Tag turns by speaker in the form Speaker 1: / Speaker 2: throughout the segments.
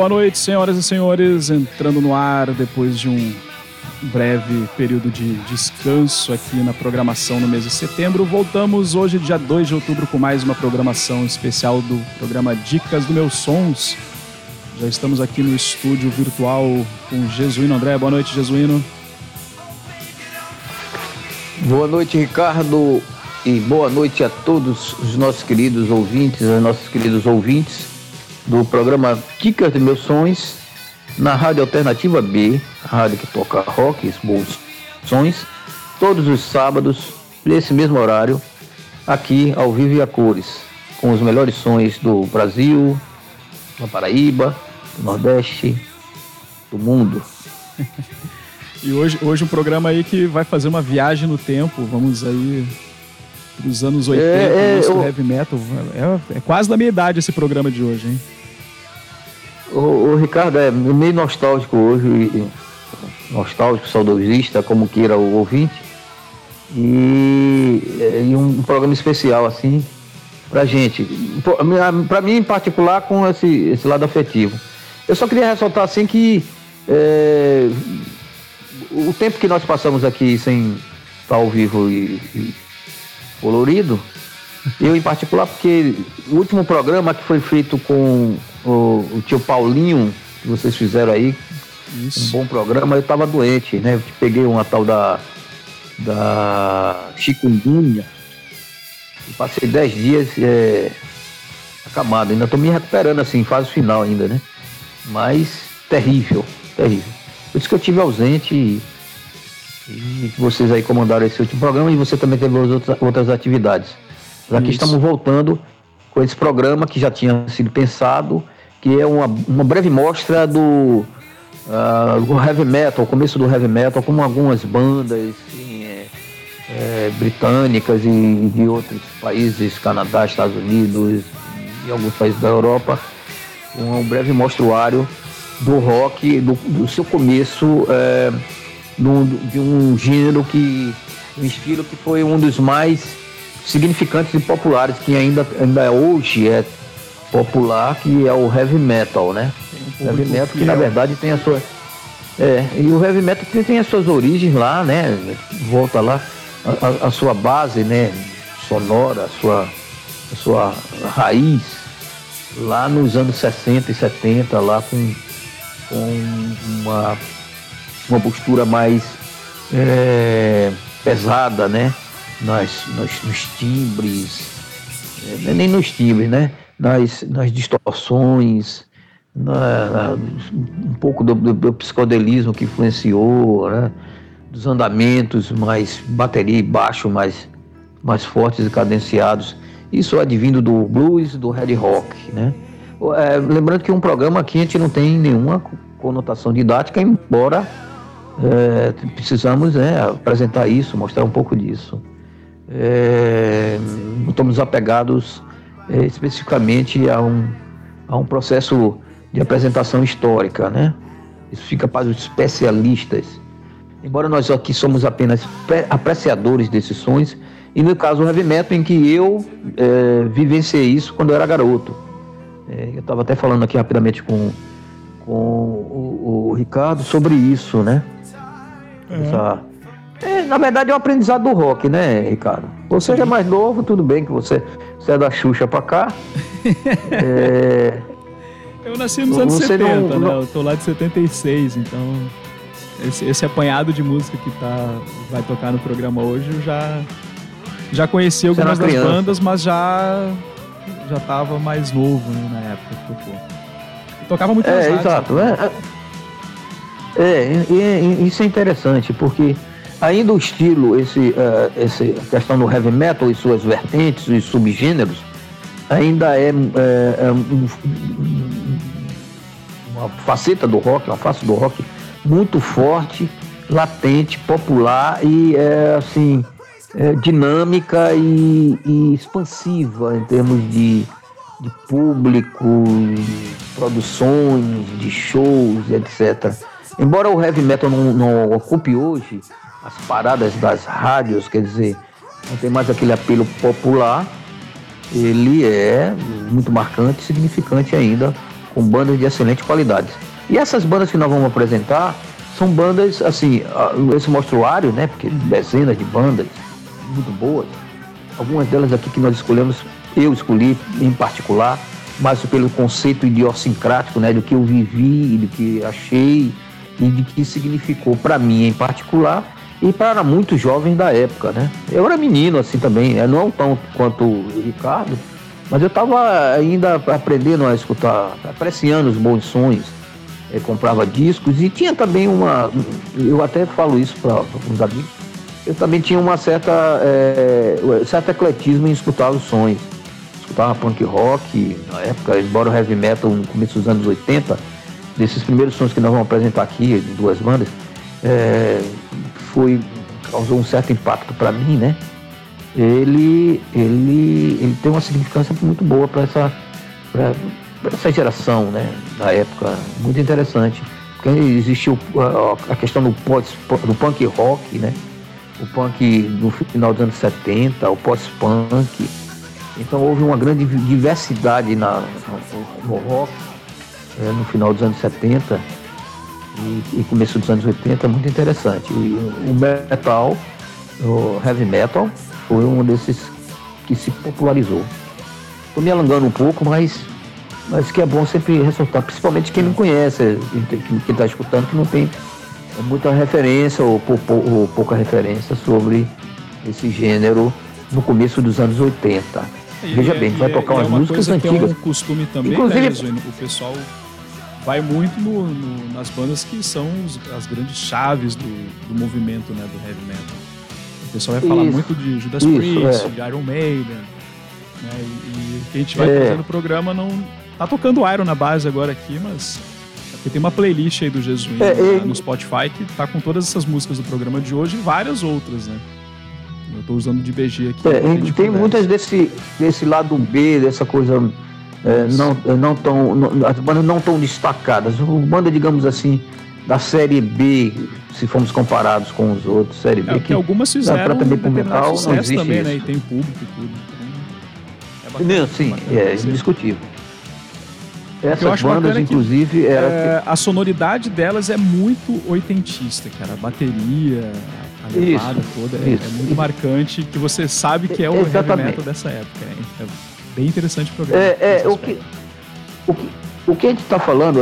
Speaker 1: Boa noite, senhoras e senhores. Entrando no ar depois de um breve período de descanso aqui na programação no mês de setembro. Voltamos hoje, dia 2 de outubro, com mais uma programação especial do programa Dicas do Meus Sons. Já estamos aqui no estúdio virtual com Jesuíno André. Boa noite, Jesuíno.
Speaker 2: Boa noite, Ricardo, e boa noite a todos os nossos queridos ouvintes, os nossos queridos ouvintes do programa Dicas de Meus Sons na Rádio Alternativa B, a rádio que toca rock, bons sons, todos os sábados, nesse mesmo horário, aqui ao vivo e a cores, com os melhores sons do Brasil, da Paraíba, do Nordeste, do mundo.
Speaker 1: e hoje, hoje um programa aí que vai fazer uma viagem no tempo, vamos aí dos anos 80, é, é, eu... heavy metal. É, é, quase da minha idade esse programa de hoje, hein?
Speaker 2: O, o Ricardo é meio nostálgico hoje, nostálgico, saudosista, como queira o ouvinte. E, e um programa especial, assim, pra gente. Pra mim, em particular, com esse, esse lado afetivo. Eu só queria ressaltar, assim, que é, o tempo que nós passamos aqui sem estar ao vivo e, e colorido, eu em particular, porque o último programa que foi feito com o, o tio Paulinho, que vocês fizeram aí, Isso. um bom programa, eu estava doente, né? Eu peguei uma tal da, da chikungunya e passei 10 dias é, acamado, ainda estou me recuperando assim, fase final ainda, né? Mas terrível, terrível. Por isso que eu tive ausente e e vocês aí comandaram esse último programa e você também teve outras, outras atividades. Aqui Isso. estamos voltando com esse programa que já tinha sido pensado, que é uma, uma breve mostra do, uh, do heavy metal, o começo do heavy metal, como algumas bandas assim, é, é, britânicas e de outros países, Canadá, Estados Unidos e alguns países da Europa, um breve mostruário do rock, do, do seu começo. É, de um gênero que. um estilo que foi um dos mais significantes e populares, que ainda, ainda hoje é popular, que é o heavy metal, né? Um heavy metal que na verdade tem a sua. É, e o heavy metal que tem as suas origens lá, né? Volta lá, a, a sua base, né? Sonora, a sua, a sua raiz, lá nos anos 60 e 70, lá com, com uma uma postura mais é, pesada, né? Nas, nos timbres, é, nem nos timbres, né? Nas, nas distorções, na, na, um pouco do, do, do, psicodelismo que influenciou, né? Dos andamentos mais bateria e baixo mais, mais fortes e cadenciados. Isso advindo do blues, do red rock, né? É, lembrando que um programa aqui a gente não tem nenhuma conotação didática, embora é, precisamos é, apresentar isso, mostrar um pouco disso. É, estamos apegados é, especificamente a um, a um processo de apresentação histórica, né? Isso fica para os especialistas. Embora nós aqui somos apenas apreciadores desses sons, e no caso o heavy metal, em que eu é, vivenciei isso quando eu era garoto. É, eu estava até falando aqui rapidamente com, com o, o Ricardo sobre isso, né? É. Essa... É, na verdade é um aprendizado do rock, né, Ricardo? Você já é mais novo, tudo bem que você, você é da Xuxa pra cá.
Speaker 1: é... Eu nasci nos anos 70, não, né? Não... Eu tô lá de 76, então esse, esse apanhado de música que tá, vai tocar no programa hoje, eu já, já conheci algumas das bandas, mas já, já tava mais novo né, na época que tocou. tocava muito
Speaker 2: É, exato. É, é é, isso é interessante, porque ainda o estilo, esse, uh, essa questão do heavy metal e suas vertentes e subgêneros, ainda é, é, é um, uma faceta do rock, uma face do rock muito forte, latente, popular e é, assim dinâmica e, e, expansiva em termos de, de público, de produções, de shows, etc. Embora o heavy metal não, não ocupe hoje as paradas das rádios, quer dizer, não tem mais aquele apelo popular, ele é muito marcante significante ainda com bandas de excelente qualidade. E essas bandas que nós vamos apresentar são bandas, assim, esse mostruário, né? Porque dezenas de bandas muito boas. Algumas delas aqui que nós escolhemos, eu escolhi em particular, mas pelo conceito idiosincrático, né? Do que eu vivi, do que achei e de que significou para mim em particular e para muitos jovens da época, né? Eu era menino assim também, né? não tão quanto o Ricardo, mas eu estava ainda aprendendo a escutar, apreciando os bons sons, eu comprava discos e tinha também uma, eu até falo isso para uns amigos, eu também tinha uma certa, é, certo ecletismo em escutar os sons. Escutava punk rock, na época, embora o heavy metal no começo dos anos 80, desses primeiros sons que nós vamos apresentar aqui, de duas bandas, é, foi, causou um certo impacto para mim, né? Ele, ele, ele tem uma significância muito boa para essa, essa geração, né? Da época, muito interessante. Porque existiu a, questão do, do punk rock, né? O punk no final dos anos 70, o pós-punk. Então houve uma grande diversidade na, no, no rock é, no final dos anos 70 e, e, começo dos anos 80, muito interessante. E o metal, o heavy metal, foi um desses que se popularizou. Estou me alongando um pouco, mas, mas que é bom sempre ressaltar, principalmente quem não conhece, quem está escutando, que não tem muita referência ou, ou, ou pouca referência sobre esse gênero no começo dos anos 80.
Speaker 1: E Veja é, bem, vai tocar é umas músicas antigas. É um costume também, Inclusive, né, o pessoal vai muito no, no, nas bandas que são os, as grandes chaves do, do, movimento né, do heavy metal. O pessoal vai falar isso, muito de Judas isso, Priest, é. de Iron Maiden. Né, e, e, o que a gente vai é. fazer no programa não. Tá tocando Iron na base agora aqui, mas. Porque tem uma playlist aí do Jesuíno é, né, no Spotify que tá com todas essas músicas do programa de hoje e várias outras, né? Eu tô usando de BG aqui.
Speaker 2: É, tem muitas desse, desse lado B, dessa coisa é, não, não tão, não, as bandas não tão destacadas. Banda, digamos assim, da série B, se formos comparados com os outros, série B.
Speaker 1: É, que algumas fizeram também pro metal, não existe também, né? E tem público e tudo.
Speaker 2: Então, é não, sim, é indiscutível. Essas bandas, é inclusive, era...
Speaker 1: é, a sonoridade delas é muito oitentista, cara. A bateria, a levada toda é, é, muito marcante, que você sabe que é o Exatamente. heavy metal dessa época. É, bem interessante o programa.
Speaker 2: É, é o, que, o, que, o que a gente está falando,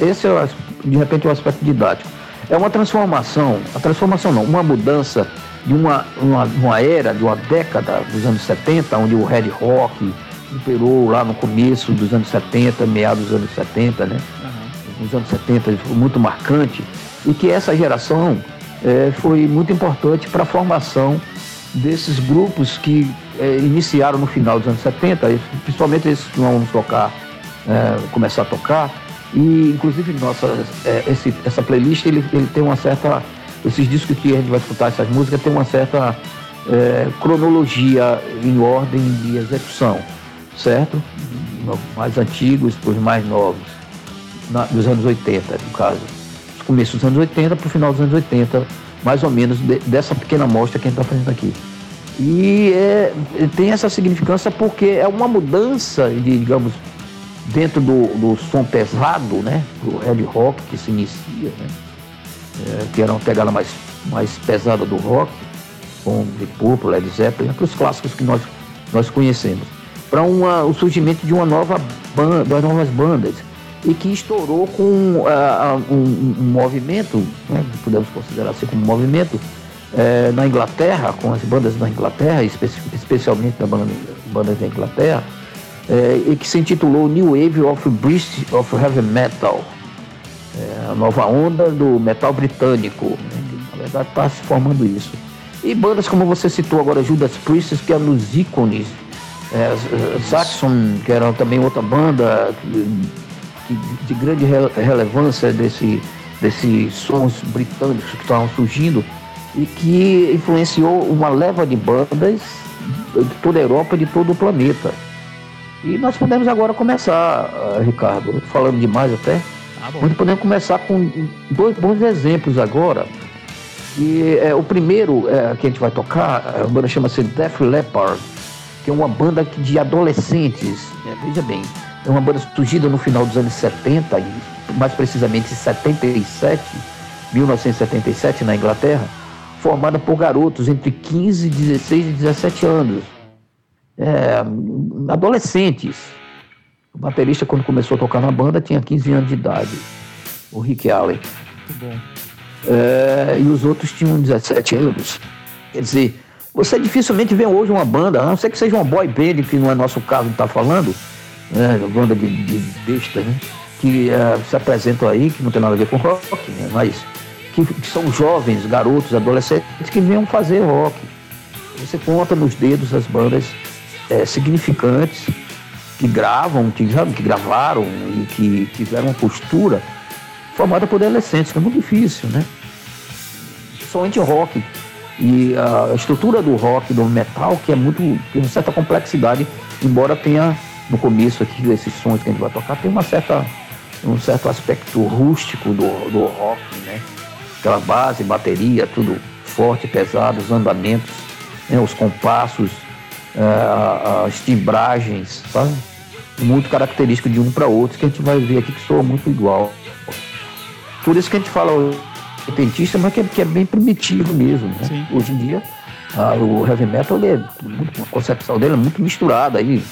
Speaker 2: esse é, de repente, o aspecto didático. É uma transformação, a transformação não, uma mudança de uma, uma, uma era, de uma década dos anos 70, onde o Red Rock imperou lá no começo dos anos 70, meados dos anos 70, né? Uhum. Nos anos 70 foi muito marcante e que essa geração é, foi muito importante para a formação desses grupos que é, iniciaram no final dos anos 70, principalmente esses que vão tocar, é, começar a tocar. E, inclusive, nossa, é, esse, essa playlist ele, ele tem uma certa. Esses discos que a gente vai escutar, essas músicas, tem uma certa cronologia em ordem de execução, certo? Mais antigos para os mais novos, na, dos anos 80, no caso. Começo dos anos 80 para o final dos anos 80, mais ou menos, de, dessa pequena amostra que a gente está fazendo aqui. E é, tem essa significância porque é uma mudança, de, digamos, dentro do, do som pesado, né? Do heavy rock que se inicia, né? É, que era uma pegada mais, mais pesada do rock, com The Purple, Led Zeppelin, aqueles clássicos que nós, nós conhecemos, para o surgimento de uma nova banda, das novas bandas, e que estourou com uh, um, um, movimento, né, podemos considerar assim como um movimento, é, na Inglaterra, com as bandas da Inglaterra, espe especialmente da banda, bandas da Inglaterra, é, e que se intitulou New Wave of British of Heavy Metal, é, a nova onda do metal britânico. Né? Na verdade, está se formando isso. E bandas como você citou agora, Judas Priest, que eram os ícones, é, Saxon, que era também outra banda de, de grande relevância desse, desses sons britânicos que estavam surgindo e que influenciou uma leva de bandas de toda a Europa e de todo o planeta. E nós podemos agora começar, uh, Ricardo, falando demais até, ah, nós podemos começar com dois bons exemplos agora. E é, o primeiro é, que a gente vai tocar, a banda chama-se Def Leppard, que é uma banda de adolescentes, né? veja bem, é uma banda surgida no final dos anos 70, mais precisamente em 77, 1977, na Inglaterra, formada por garotos entre 15, 16 e 17 anos. É, adolescentes. O baterista, quando começou a tocar na banda, tinha 15 anos de idade, o Rick Allen. Muito bom. É, e os outros tinham 17 anos. Quer dizer, você dificilmente vê hoje uma banda, a não ser que seja uma boy band, que não é nosso caso de estar tá falando, né, banda de, de besta, né, que é, se apresentam aí, que não tem nada a ver com rock, né, mas que, que, são jovens, garotos, adolescentes que venham fazer rock. Você conta nos dedos as bandas é, significantes que gravam, que, que gravaram e que tiveram uma postura formada por adolescentes, que é muito difícil, né? Somente rock e a estrutura do rock, do metal, que é muito. tem uma certa complexidade, embora tenha no começo aqui, esses sons que a gente vai tocar, tem uma certa, um certo aspecto rústico do, do rock, né? Aquela base, bateria, tudo forte, pesado, os andamentos, né? os compassos, uh, as timbragens, sabe? Muito característico de um para outro, que a gente vai ver aqui que soa muito igual. Por isso que a gente fala repentista, mas que é, que é bem primitivo mesmo. Né? Hoje em dia, ah, o heavy metal, é muito, a concepção dele é muito misturada. Aí,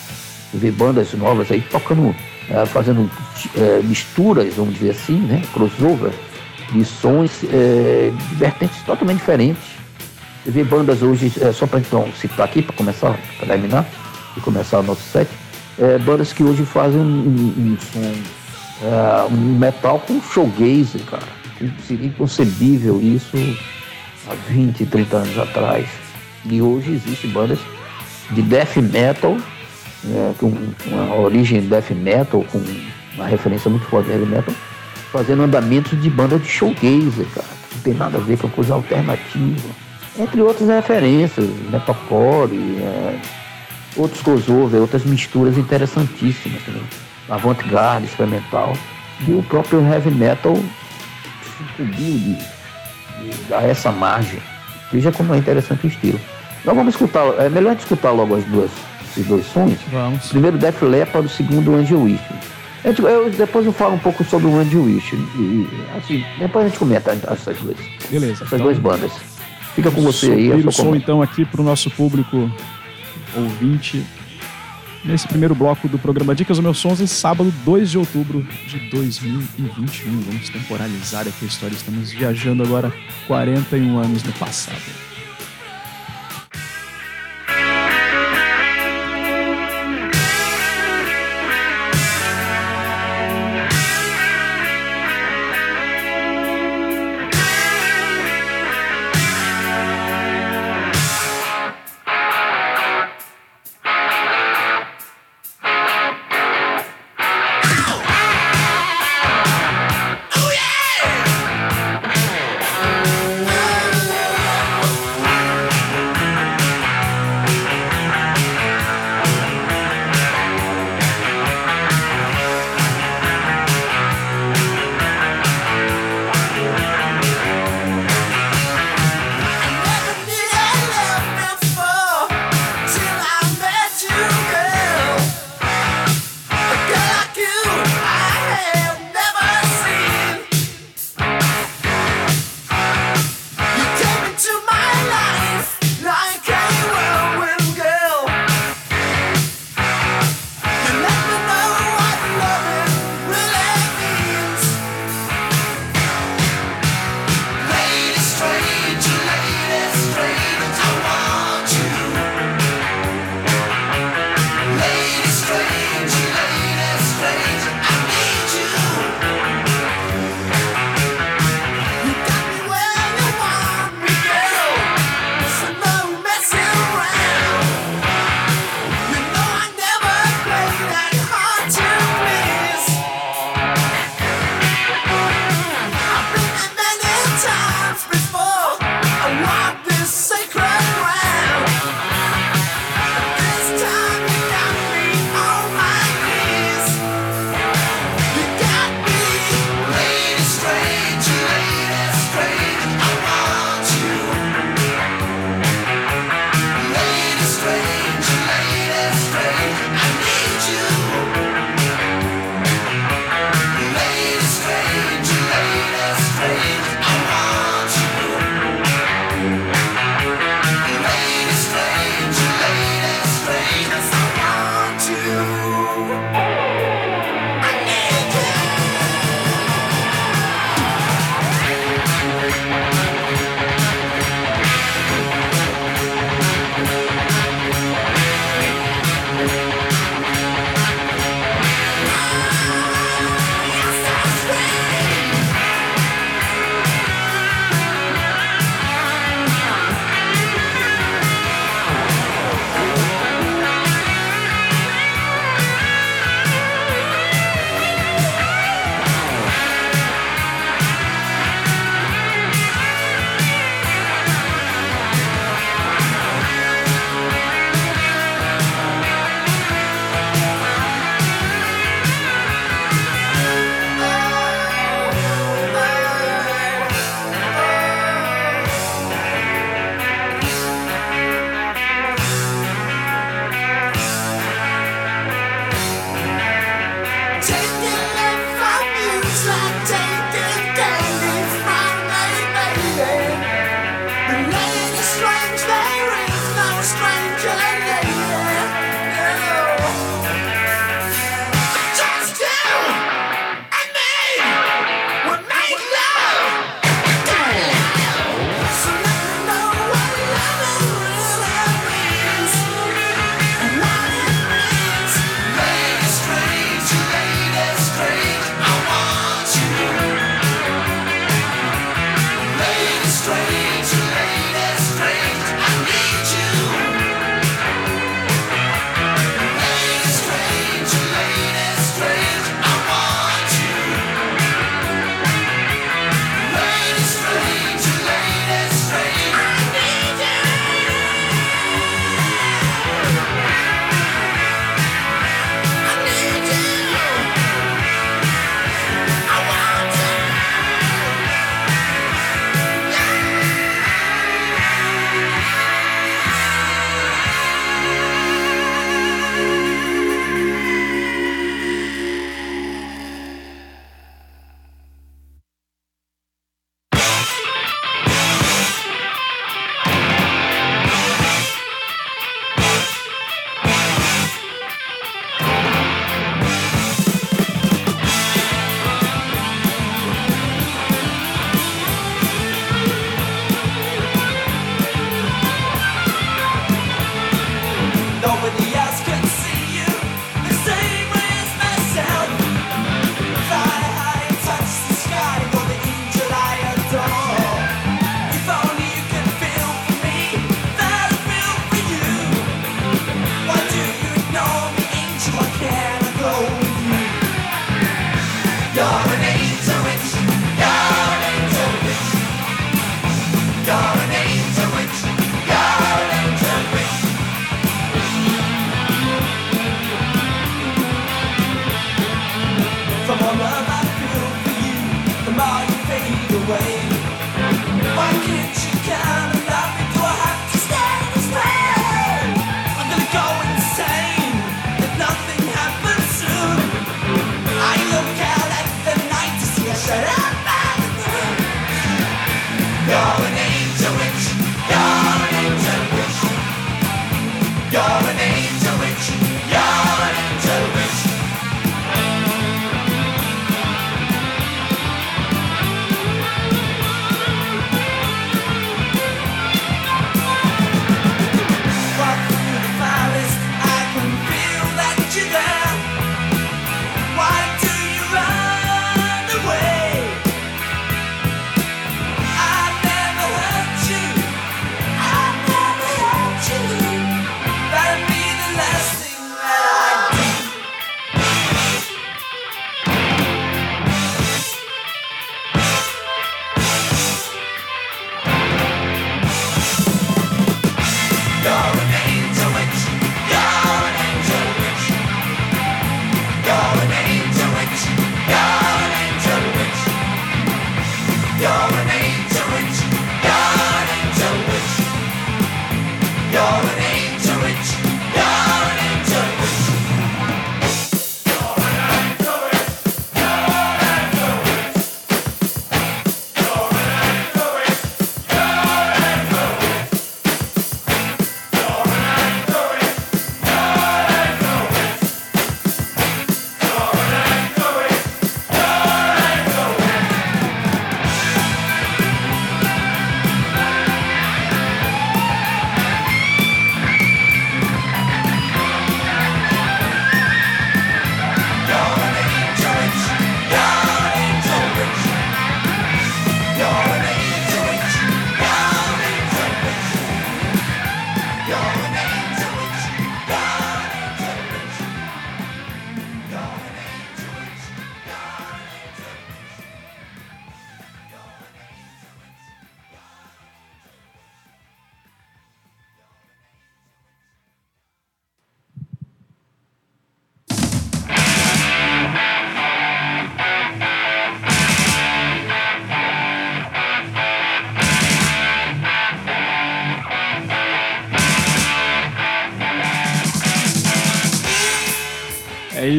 Speaker 2: vê bandas novas aí tocando, é, fazendo é, misturas, vamos dizer assim, né? crossover, de sons é, de vertentes totalmente diferentes. Vê bandas hoje, é, só para então citar aqui, para começar, para terminar, e começar o nosso set, é, bandas que hoje fazem um, um, um é, um metal com showgazer, cara seria inconcebível isso há 20, 30 anos atrás. E hoje existem bandas de death metal, né, com uma origem death metal, com uma referência muito forte de heavy metal, fazendo andamentos de banda de showgazer, cara. Não tem nada a ver com coisa alternativa. Entre outras referências, metalcore, é, outros crossover, outras misturas interessantíssimas também. Avant-garde, experimental. E o próprio heavy metal incumbiu de, de dar essa margem. Veja como é interessante o estilo. Nós vamos escutar, é melhor escutar logo as duas, esses dois sons.
Speaker 1: Vamos.
Speaker 2: Primeiro Def Leppard, o segundo Angel Wish. Eu, eu, depois eu falo um pouco sobre o Angel Wish. E, assim, depois a gente comenta essas duas.
Speaker 1: Beleza.
Speaker 2: Essas então, duas bandas. Fica com você aí.
Speaker 1: o som então aqui para o nosso público ouvinte nesse primeiro bloco do programa Dicas do Meus Sons, esse sábado, 2 de outubro de 2021. Vamos temporalizar aqui a história. Estamos viajando agora 41 anos no passado.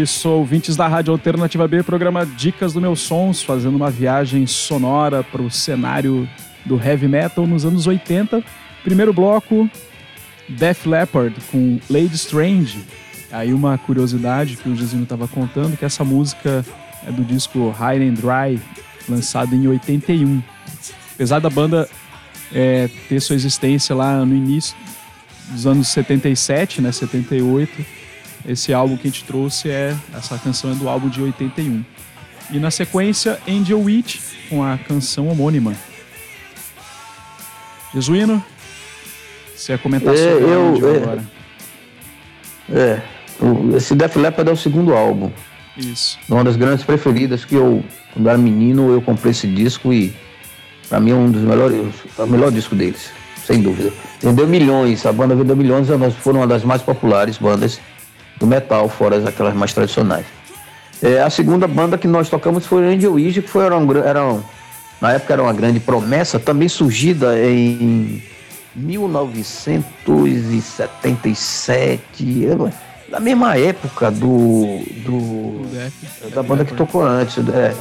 Speaker 1: Isso, ouvintes da Rádio Alternativa B, programa Dicas do Meus Sons, fazendo uma viagem sonora para o cenário do heavy metal nos anos 80. Primeiro bloco, Def Leppard com Lady Strange. Aí uma curiosidade que o Gizinho estava contando, que essa música é do disco High and Dry, lançado em 81. Apesar da banda é, ter sua existência lá no início dos anos 77, né, 78, esse álbum que a gente trouxe é essa canção é do álbum de 81. E na sequência Angel Witch com a canção homônima. Jesuíno, você ia comentar
Speaker 2: é,
Speaker 1: sobre
Speaker 2: eu,
Speaker 1: o Angel
Speaker 2: é,
Speaker 1: agora.
Speaker 2: É, esse Def Leppard é o segundo álbum.
Speaker 1: Isso.
Speaker 2: Uma das grandes preferidas que eu, quando era menino, eu comprei esse disco e pra mim é um dos melhores, é o melhor disco deles, sem dúvida. Vendeu milhões, a banda vendeu milhões, nós foram uma das mais populares bandas do metal, fora aquelas mais tradicionais. É, a segunda banda que nós tocamos foi Angel Witch, que foi, era, um, era um, na época era uma grande promessa, também surgida em 1977, na mesma época do, do da banda que tocou antes, é,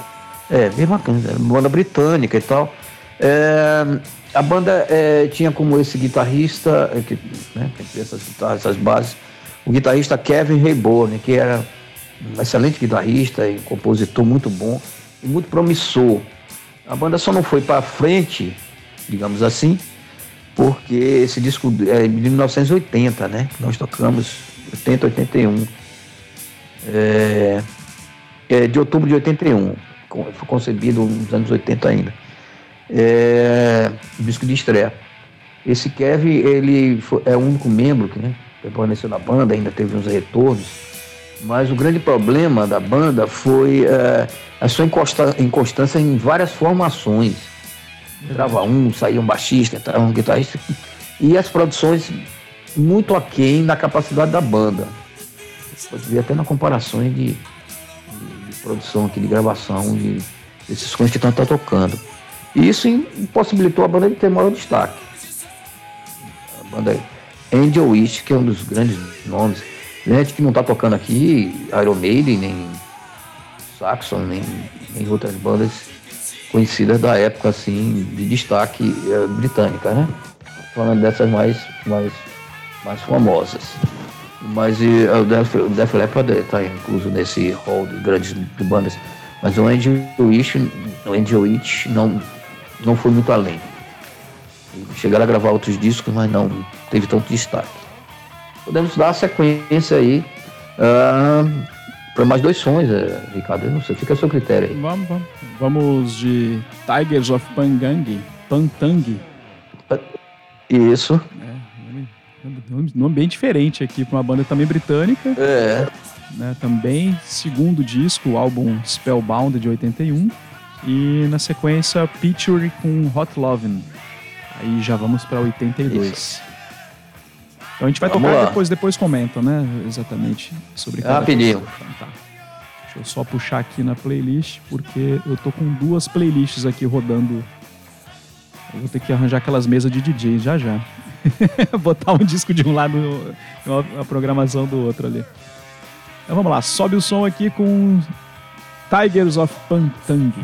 Speaker 2: é mesma banda britânica e tal. É, a banda é, tinha como esse guitarrista, é, que, né, essas guitarras, essas bases, o guitarrista Kevin Rayborn, que era um excelente guitarrista e compositor muito bom e muito promissor. A banda só não foi para frente, digamos assim, porque esse disco é de 1980, né? Nós tocamos 80, 81. É, é de outubro de 81. Foi concebido nos anos 80 ainda. É, disco de estreia. Esse Kevin, ele é o único membro que né, permaneceu na banda, ainda teve uns retornos. Mas o grande problema da banda foi é, a sua inconstância em várias formações entrava um, saía um baixista, entrava um guitarrista, e as produções muito aquém da capacidade da banda. Pode ver até na comparações de, de, de, produção aqui, de gravação, de, desses coisas que estão tá tocando. E isso impossibilitou a banda de ter maior destaque. A banda Angel Wish, que é um dos grandes nomes. Gente que não está tocando aqui, Iron Maiden, nem Saxon, nem, nem outras bandas conhecidas da época, assim, de destaque é, britânica, né? Falando dessas mais, mais, mais famosas. Mas e, o Def, Def Leppard está incluso nesse hall de grandes de bandas. Mas o Angel Witch, o Angel Witch não, não foi muito além. Chegaram a gravar outros discos, mas não teve tanto destaque. Podemos dar a sequência aí. Uh, para mais dois sons, é, Ricardo. Eu não sei, fica a seu critério aí.
Speaker 1: Vamos, vamos. Vamos de Tigers of Pangang, Pantang.
Speaker 2: Isso.
Speaker 1: É, nome bem diferente aqui para uma banda também britânica.
Speaker 2: É.
Speaker 1: Né, também segundo disco, o álbum Spellbound de 81. E na sequência, Picture com Hot Lovin'. Aí já vamos para 82. Isso. Então a gente vai Vamos tocar lá. e depois, depois comenta, né? Exatamente sobre
Speaker 2: cada Rapidinho.
Speaker 1: Então, tá. Deixa eu só puxar aqui na playlist, porque eu tô com duas playlists aqui rodando. Eu vou ter que arranjar aquelas mesas de DJ já já. Botar um disco de um lado e a programação do outro ali. Então vamos lá, sobe o som aqui com Tigers of Pantang.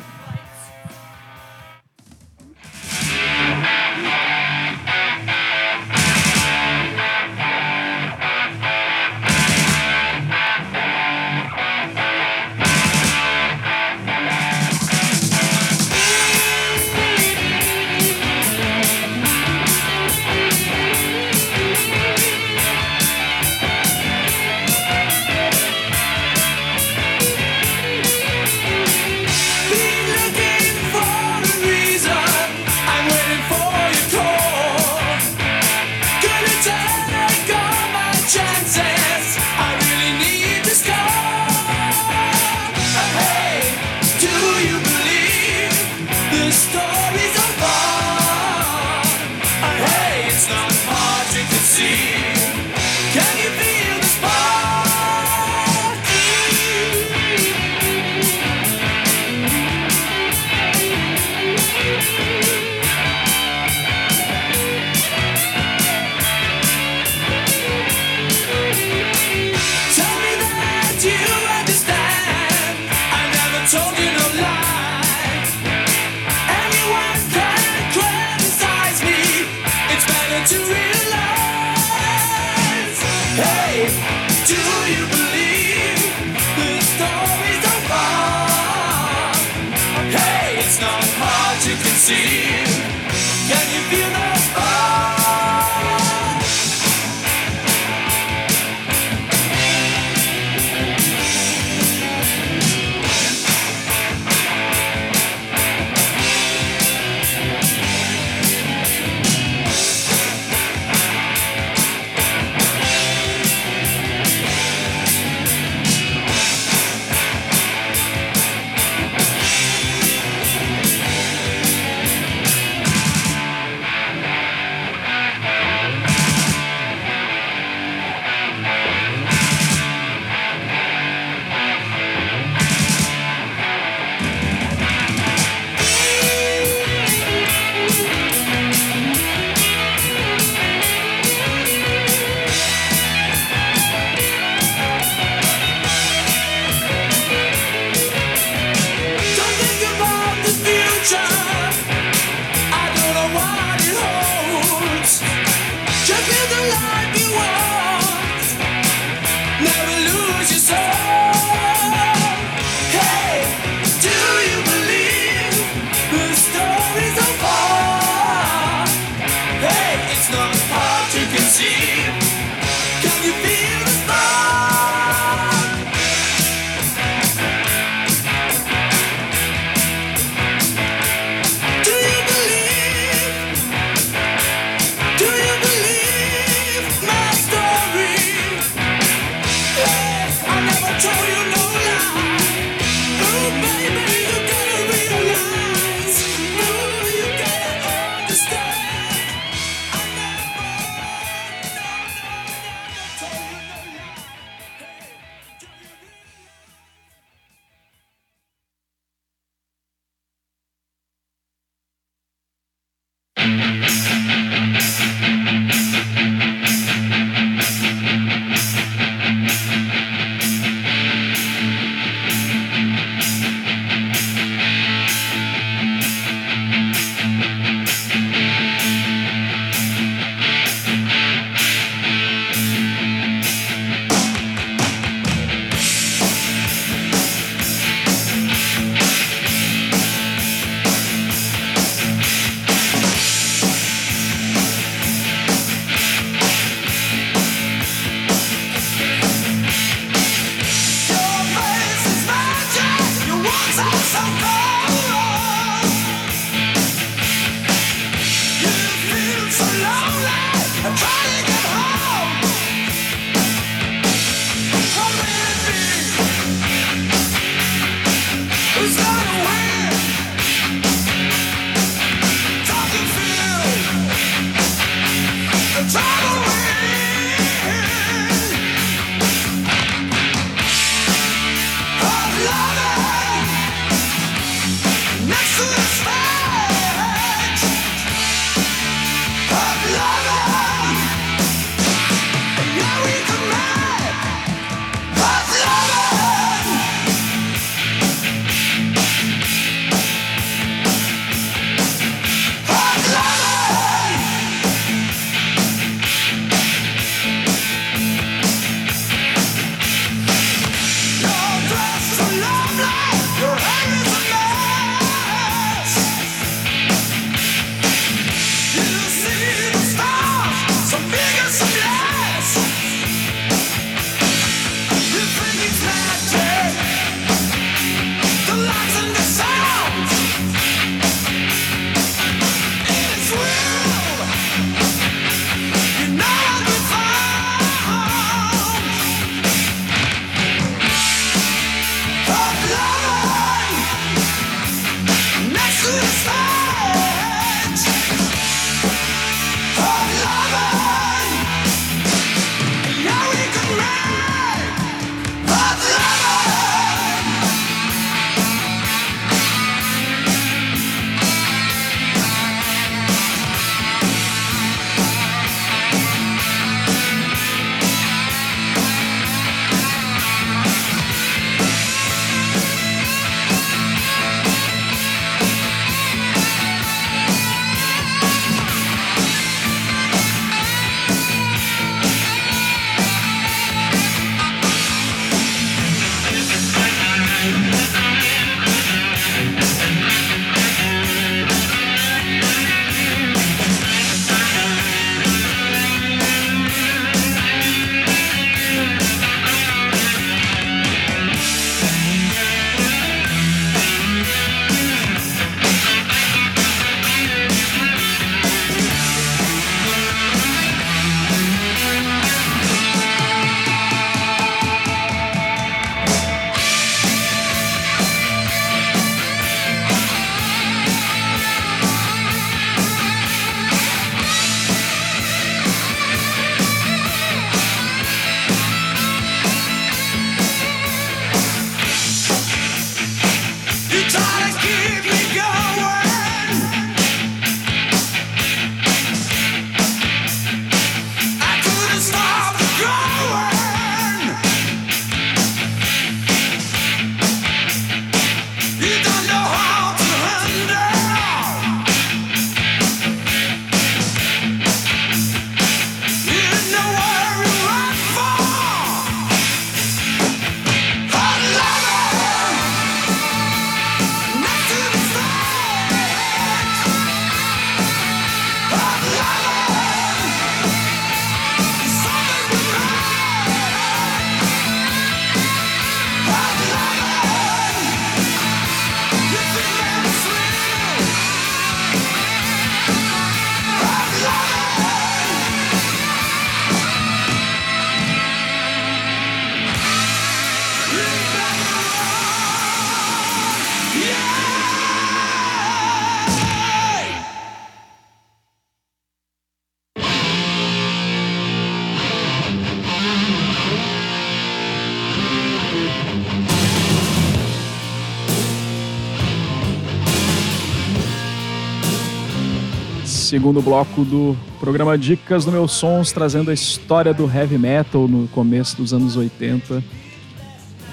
Speaker 1: Segundo bloco do programa Dicas do Meus Sons, trazendo a história do heavy metal no começo dos anos 80.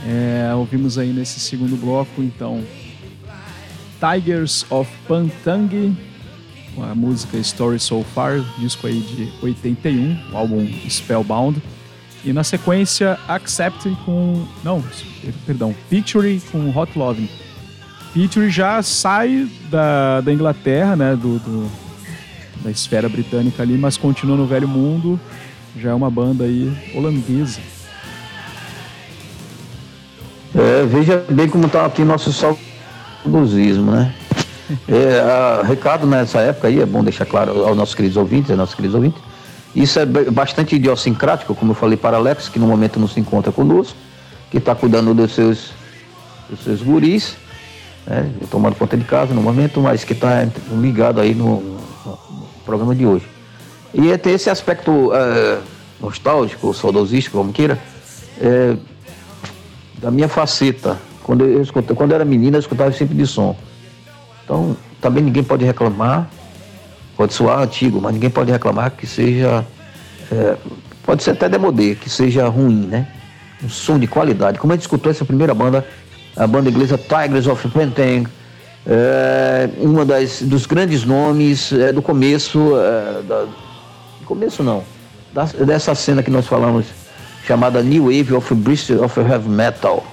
Speaker 1: É, ouvimos aí nesse segundo bloco, então, Tigers of Pantang, com a música Story So Far, disco aí de 81, o álbum Spellbound. E na sequência, Accept com. Não, perdão, Picture com Hot Loving. Picture já sai da, da Inglaterra, né? Do, do, da esfera britânica ali, mas continua no velho mundo. Já é uma banda aí holandesa.
Speaker 2: É, veja bem como está aqui nosso saudosismo, né? É, a, recado nessa época aí, é bom deixar claro aos nossos queridos ouvintes, aos nossos queridos ouvintes, Isso é bastante idiosincrático, como eu falei para Alex, que no momento não se encontra conosco, que está cuidando dos seus, dos seus guris, né, tomando conta de casa no momento, mas que está ligado aí no, no, programa de hoje. E é tem esse aspecto é, nostálgico, saudosístico, como queira, é, da minha faceta. Quando eu, escutei, quando eu era menina, eu escutava esse tipo de som. Então, também ninguém pode reclamar, pode soar antigo, mas ninguém pode reclamar que seja, é, pode ser até demodê, que seja ruim, né? Um som de qualidade. Como a gente escutou essa primeira banda, a banda inglesa Tigers of Pentang, é, uma das, dos grandes nomes é, do começo, é, da, começo não, da, dessa cena que nós falamos, chamada New Wave of Bristol of Heavy Metal,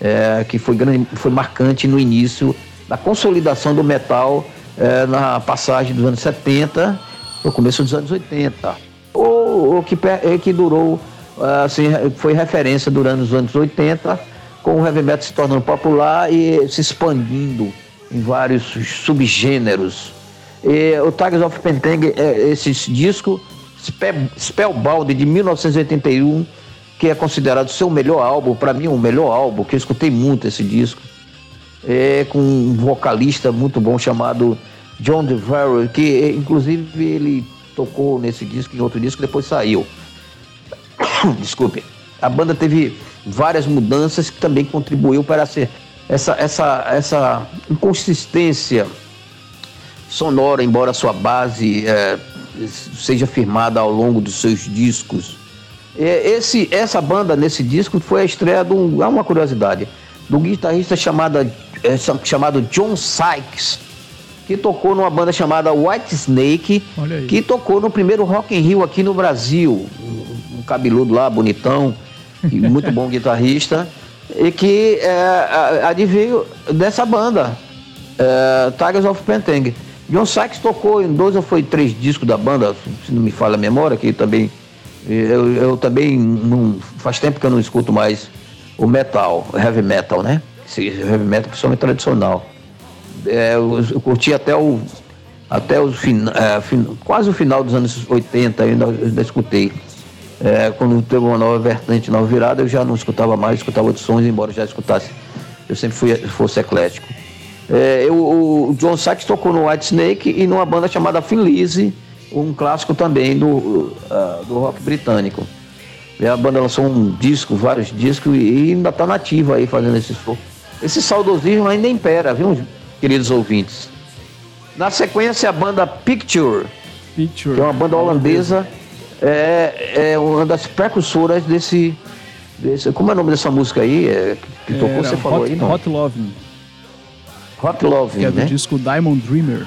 Speaker 2: é, que foi, grande, foi marcante no início da consolidação do metal é, na passagem dos anos 70 no começo dos anos 80. O, o que, que durou, assim, foi referência durante os anos 80, com o heavy metal se tornando popular e se expandindo em vários subgêneros. E o Tigers of Pentang, é, esse disco, Spellbound, de 1981, que é considerado seu melhor álbum, para mim o melhor álbum, que eu escutei muito esse disco é, com um vocalista muito bom chamado John DeVaro, que inclusive ele tocou nesse disco em outro disco, depois saiu. Desculpe. A banda teve várias mudanças que também contribuiu para ser essa, essa, essa inconsistência sonora, embora sua base é, seja firmada ao longo dos seus discos. É, esse, essa banda nesse disco foi a estreia de um, uma curiosidade, do guitarrista chamada é, chamado John Sykes, que tocou numa banda chamada White Snake, que tocou no primeiro Rock in Rio aqui no Brasil. Um, um cabeludo lá, bonitão, e muito bom guitarrista, e que é, dessa banda, é, Tigers of Pentang. John Sykes tocou em dois ou foi três discos da banda, se não me falha a memória, que também eu, eu também não faz tempo que eu não escuto mais o metal, heavy metal, né? esse heavy metal principalmente tradicional. É, eu, eu, curti até o até o fin, é, fin, quase o final dos anos 80 ainda, ainda escutei. É, quando teve uma nova vertente, nova virada, eu já não escutava mais, escutava outros sons, embora já escutasse, eu sempre fui, fosse eclético. É, eu, o John Sykes tocou no White Snake e numa banda chamada Finlise, um clássico também do, uh, do rock britânico. E a banda lançou um disco, vários discos, e ainda está nativa aí fazendo esse esforço. Esse saudosismo ainda impera, viu, queridos ouvintes? Na sequência, a banda Picture, Picture. que é uma banda holandesa, é, é uma das precursoras desse, desse. Como é o nome dessa música aí? É, que tocou, você falou
Speaker 1: Hot,
Speaker 2: aí, não?
Speaker 1: Hot Love.
Speaker 2: Hot Love,
Speaker 1: que é do
Speaker 2: né?
Speaker 1: disco Diamond Dreamer.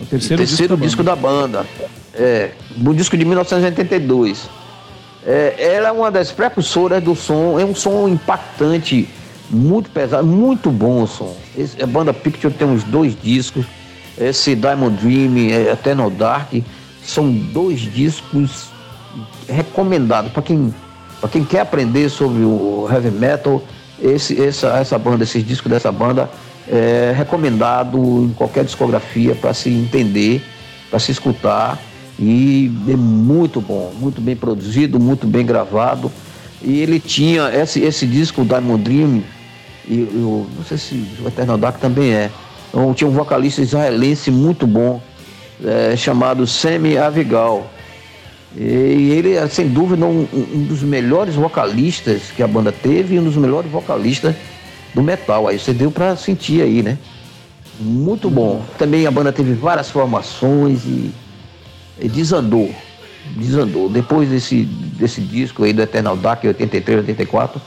Speaker 2: O terceiro, o terceiro disco, da, disco da banda. É, um disco de 1982. É, ela é uma das precursoras do som, é um som impactante muito pesado, muito bom o som. Esse, a banda Picture tem uns dois discos. Esse Diamond Dream, é, Eternal Dark, são dois discos recomendados para quem, quem quer aprender sobre o heavy metal. Esse, essa, essa banda, esses discos dessa banda é recomendado em qualquer discografia para se entender, para se escutar. E é muito bom, muito bem produzido, muito bem gravado. E ele tinha esse, esse disco, Diamond Dream, e eu não sei se o Eternal Dark também é. Então, tinha um vocalista israelense muito bom, é, chamado Semi Avigal. E ele é, sem dúvida, um, um, dos melhores vocalistas que a banda teve e um dos melhores vocalistas do metal. Aí você deu para sentir aí, né? Muito bom. Também a banda teve várias formações e, e desandou. Desandou. Depois desse, desse disco aí do Eternal Dark, 83, 84,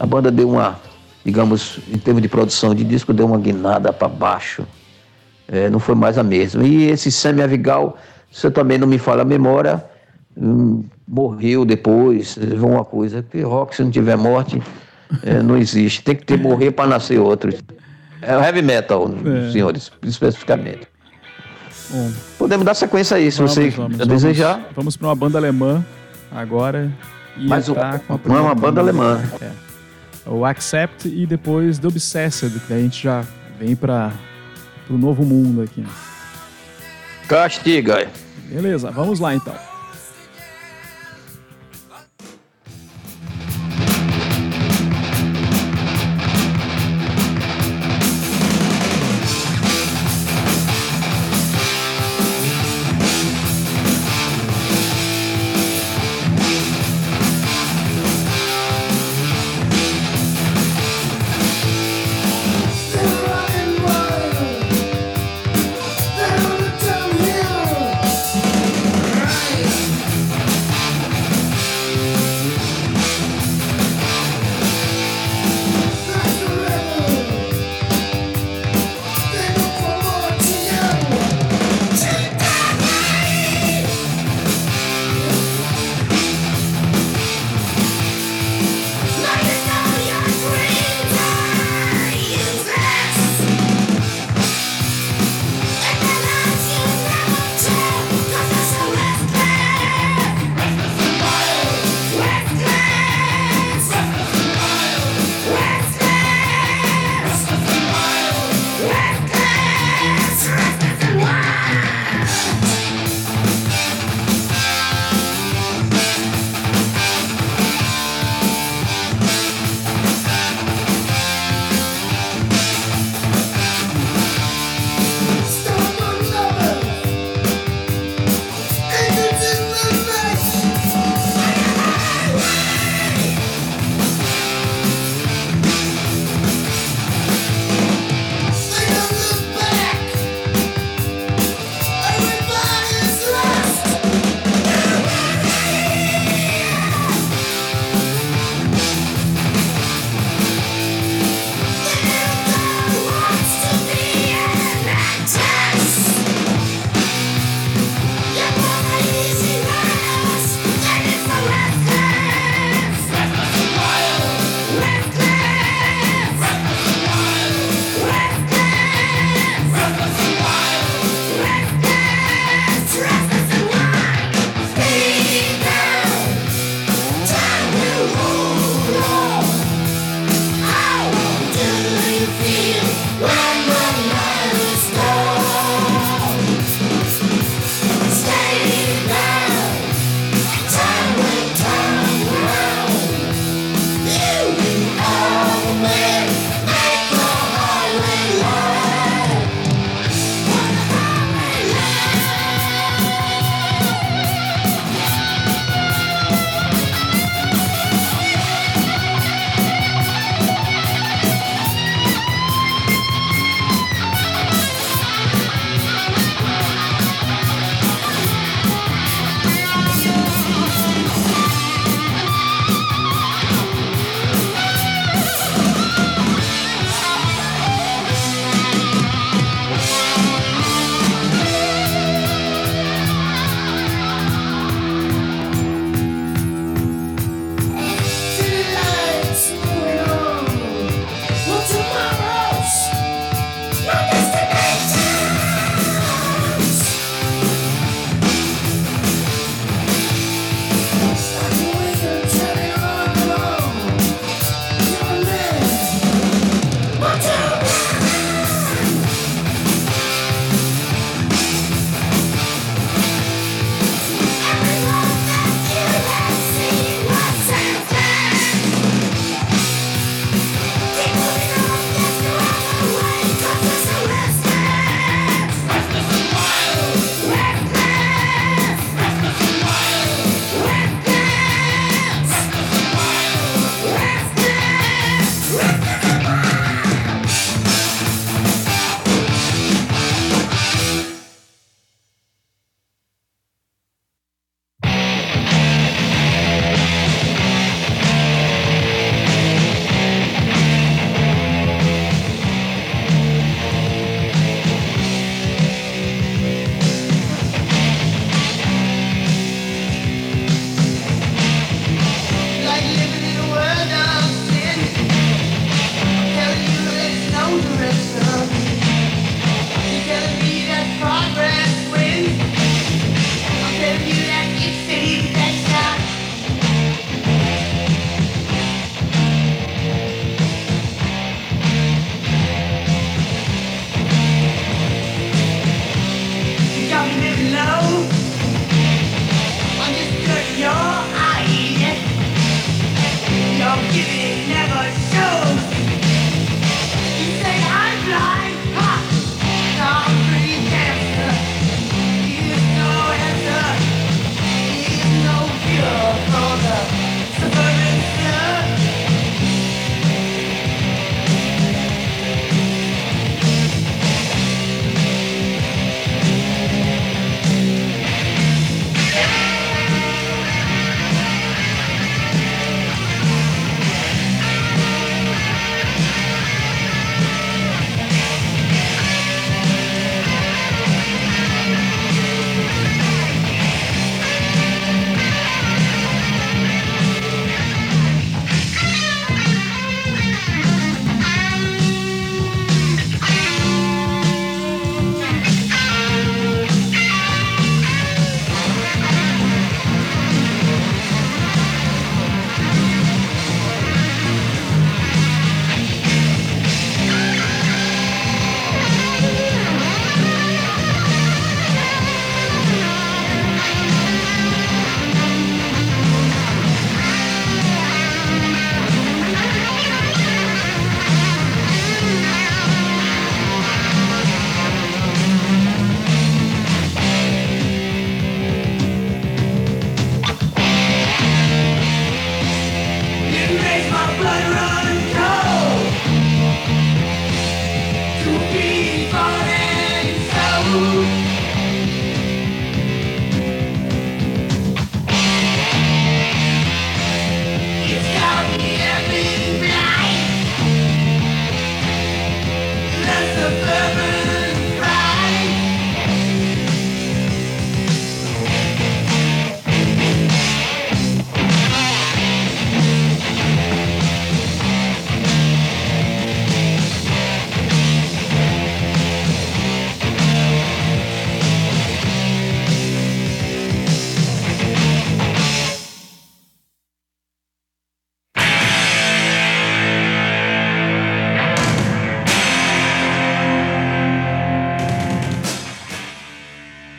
Speaker 2: a banda deu uma digamos, em termos de produção de disco, deu uma guinada para baixo. É, não foi mais a mesma. E esse Sammy Avigal, se eu também não me fala a memória, hum, morreu depois, uma coisa, que rock se não tiver morte, é, não existe. Tem que ter morrer para nascer outro. É o heavy metal, é. senhores, especificamente. Bom, Podemos dar sequência aí, se vamos, você vamos, desejar.
Speaker 1: Vamos, vamos para uma banda alemã agora.
Speaker 2: E Mas uma, não é uma banda alemã.
Speaker 1: É o Accept e depois The Obsessed, que a gente já vem para o novo mundo aqui.
Speaker 2: Castiga.
Speaker 3: Beleza, vamos lá então.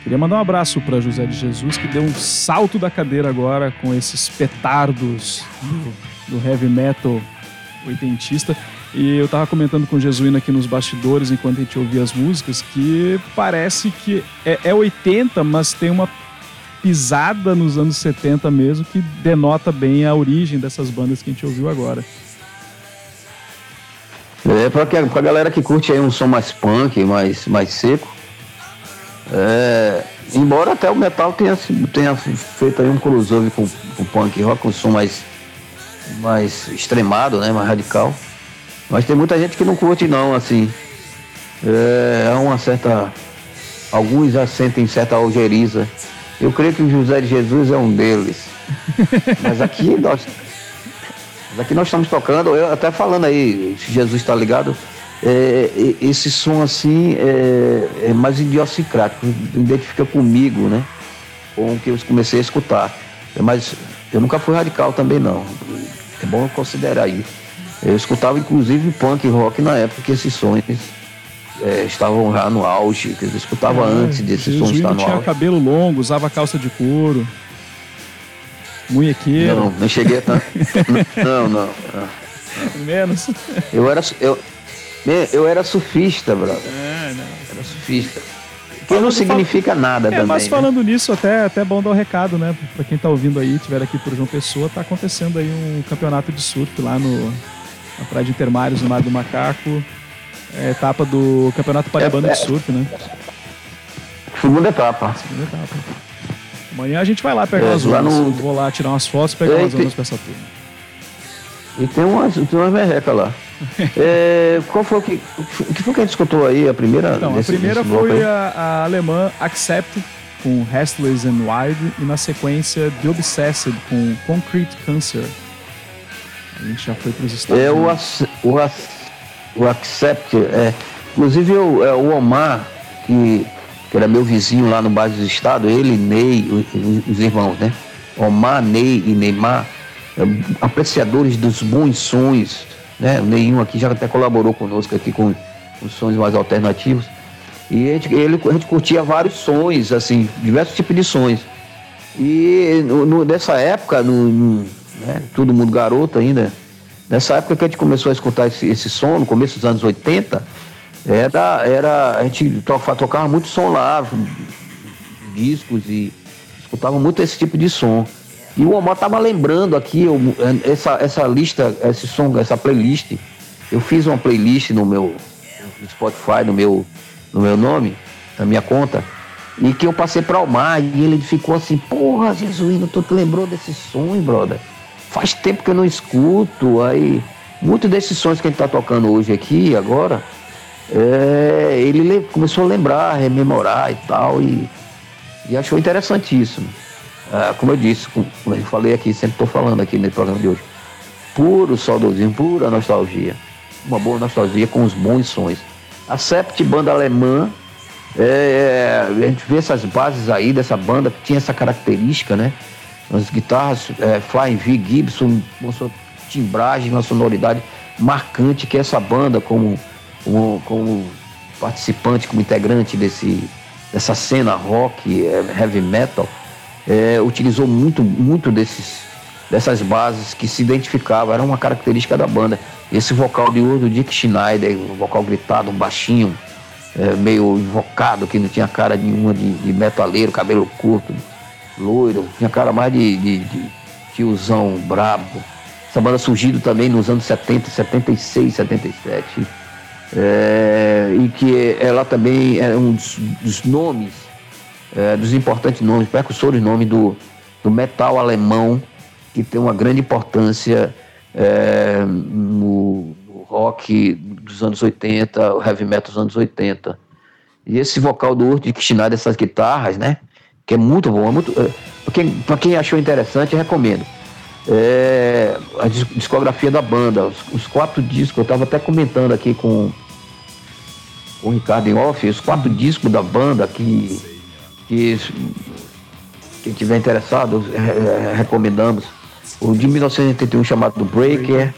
Speaker 1: Queria mandar um abraço para José de Jesus, que deu um salto da cadeira agora com esses petardos do, do heavy metal oitentista. E eu tava comentando com o Jesuíno aqui nos bastidores, enquanto a gente ouvia as músicas, que parece que é, é 80, mas tem uma pisada nos anos 70 mesmo, que denota bem a origem dessas bandas que a gente ouviu agora.
Speaker 2: É, que, pra galera que curte aí um som mais punk, mais, mais seco, é, embora até o metal tenha, tenha feito aí um crossover com o punk rock, um som mais, mais extremado, né, mais radical. Mas tem muita gente que não curte não, assim. É, há uma certa. Alguns já sentem certa algeriza. Eu creio que o José de Jesus é um deles. Mas aqui nós. Aqui nós estamos tocando, eu até falando aí, se Jesus está ligado, é, esse som assim é, é mais idiosincrático, identifica comigo, né? Com o que eu comecei a escutar. Mas eu nunca fui radical também não. É bom considerar isso. Eu escutava inclusive punk rock na época que esses sons é, estavam já no auge, que eu escutava é, antes desses sons estar no
Speaker 1: tinha
Speaker 2: auge.
Speaker 1: cabelo longo, usava calça de couro. Munhequeiro.
Speaker 2: Não, não cheguei a tanto. não, não, não.
Speaker 1: Menos.
Speaker 2: Eu era, eu, eu era surfista, brother. É, não. Era surfista. Que não significa nada é, também.
Speaker 1: Mas né? falando né? nisso, até, até é bom dar o um recado, né? Pra quem tá ouvindo aí, tiver aqui por João Pessoa, tá acontecendo aí um campeonato de surf lá no, na Praia de Intermários, no Mar do Macaco. É etapa do Campeonato Paraibano é, é, de Surf, né?
Speaker 2: Segunda etapa.
Speaker 1: Segunda etapa. Amanhã a gente vai lá pegar é, as ondas. No... Vou lá tirar umas fotos e pegar é, umas ondas pra essa turma.
Speaker 2: E tem umas, tem umas merrecas lá. é, qual foi o que, o que foi que a gente escutou aí, a primeira?
Speaker 1: Então, desse, a primeira foi a, a, alemã Accept com Restless and Wild e na sequência The Obsessed com Concrete Cancer. A gente já foi para os Estados
Speaker 2: é,
Speaker 1: Unidos.
Speaker 2: O, o, o Accept, é, inclusive o, é, o Omar, que, que era meu vizinho lá no bairro do estado, ele, Ney, os, os irmãos, né? Omar, Ney e Neymar, apreciadores dos bons sons, né? Nenhum aqui já até colaborou conosco aqui com os sons mais alternativos. E a gente, ele, a gente curtia vários sons, assim, diversos tipos de sons. E no, no, nessa época, no, no né? Todo mundo garoto ainda. Nessa época que a gente começou a escutar esse, esse som, no começo dos anos 80, era, era, a gente to, tocava muito som lá, discos e escutava muito esse tipo de som. E o Omar tava lembrando aqui eu, essa, essa lista, esse som, essa playlist. Eu fiz uma playlist no meu no Spotify, no meu, no meu nome, na minha conta, e que eu passei para o Omar e ele ficou assim, porra, Jesuíno, tu te lembrou desse som, brother? faz tempo que eu não escuto. Aí, muitos desses sons que a gente está tocando hoje aqui, agora, é, ele começou a lembrar, rememorar e tal, e, e achou interessantíssimo. É, como eu disse, como eu falei aqui, sempre estou falando aqui no programa de hoje, puro saudosismo, pura nostalgia. Uma boa nostalgia com os bons sons. A Sept, banda alemã, é, a gente vê essas bases aí dessa banda que tinha essa característica, né? As guitarras é, Flying V Gibson, uma sua timbragem, uma sonoridade marcante que essa banda como, como, como participante, como integrante desse, dessa cena rock, é, heavy metal, é, utilizou muito, muito desses, dessas bases que se identificavam, era uma característica da banda. Esse vocal de ouro do Dick Schneider, um vocal gritado, um baixinho, é, meio invocado, que não tinha cara nenhuma de, de metaleiro, cabelo curto, loiro, tinha cara mais de, de, de tiozão brabo. Essa banda surgiu também nos anos 70, 76, 77. É, e que ela também é um dos, dos nomes, é, dos importantes nomes, precursores nome do, do metal alemão, que tem uma grande importância é, no, no, rock dos anos 80, o heavy metal dos anos 80. E esse vocal do Urt Schneider, essas guitarras, né? que é muito bom. É muito, é, para quem, quem achou interessante, recomendo. É, a discografia da banda, os, os quatro discos, eu estava até comentando aqui com, com o Ricardo em off, os quatro discos da banda que, que quem tiver interessado, é, recomendamos. O de 1981 chamado Breaker,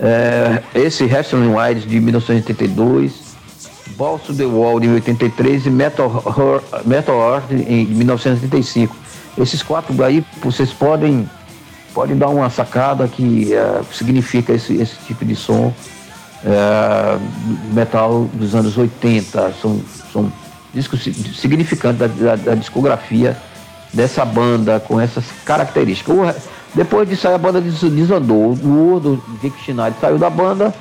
Speaker 2: é, esse Wrestling Wild de 1982, Balls to the Wall de 83 e Metal, Metal Earth em 1985. Esses quatro aí vocês podem, podem dar uma sacada que uh, significa esse, esse tipo de som uh, metal dos anos 80. São, são discos significantes da, da, da discografia dessa banda com essas características. O, depois disso aí a banda desandou. O Urdo, Dick Schneider saiu da banda,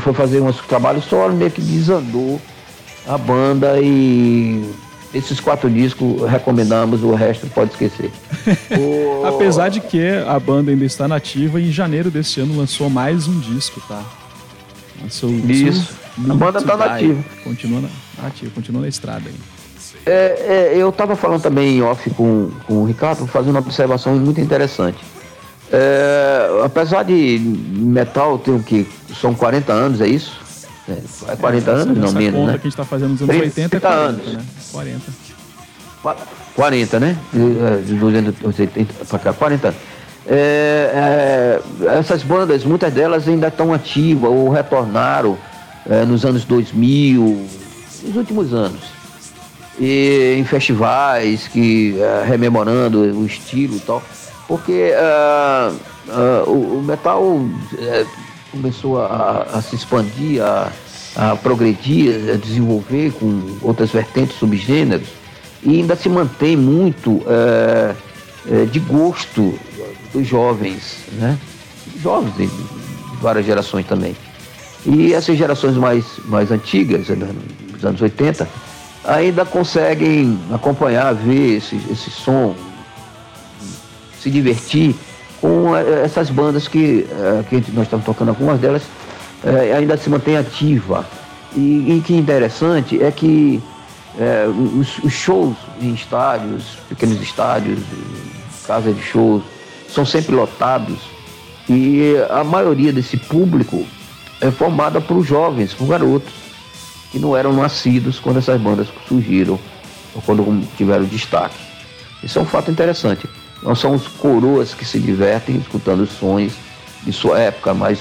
Speaker 2: foi fazer uns trabalhos solo, meio que desandou a banda e esses quatro discos recomendamos, o resto pode esquecer.
Speaker 1: o... Apesar de que a banda ainda está nativa, em janeiro desse ano lançou mais um disco, tá?
Speaker 2: Lançou Isso. A banda está nativa.
Speaker 1: Continua na, ativa, continua na estrada aí.
Speaker 2: É, é, eu estava falando também em off com, com o Ricardo, fazendo uma observação muito interessante. É, apesar de metal ter o que? São 40 anos, é isso? É, 40 é, anos, não menos,
Speaker 1: conta né? que a gente está fazendo nos anos 30, 80 é 40, anos. Né? 40.
Speaker 2: 40, né? De 280 para cá, 40 anos. É, é, essas bandas, muitas delas ainda estão ativas ou retornaram é, nos anos 2000, nos últimos anos. E em festivais, que é, rememorando o estilo e tal porque uh, uh, o, o, metal uh, começou a, a, se expandir, a, a, progredir, a desenvolver com outras vertentes, subgêneros, e ainda se mantém muito de gosto dos jovens, né? jovens de, várias gerações também. E essas gerações mais, mais antigas, né, anos 80, ainda conseguem acompanhar, ver esse, esse som se divertir com eh, essas bandas que, eh, que nós estamos tocando, algumas delas eh, ainda se mantém ativa. E, e que interessante é que é, os, os, shows em estádios, pequenos estádios, casas de shows, são sempre lotados e a maioria desse público é formada por jovens, por garotos que não eram nascidos quando essas bandas surgiram ou quando tiveram destaque. Isso é um fato interessante. Não são os coroas que se divertem escutando os sons de sua época, mas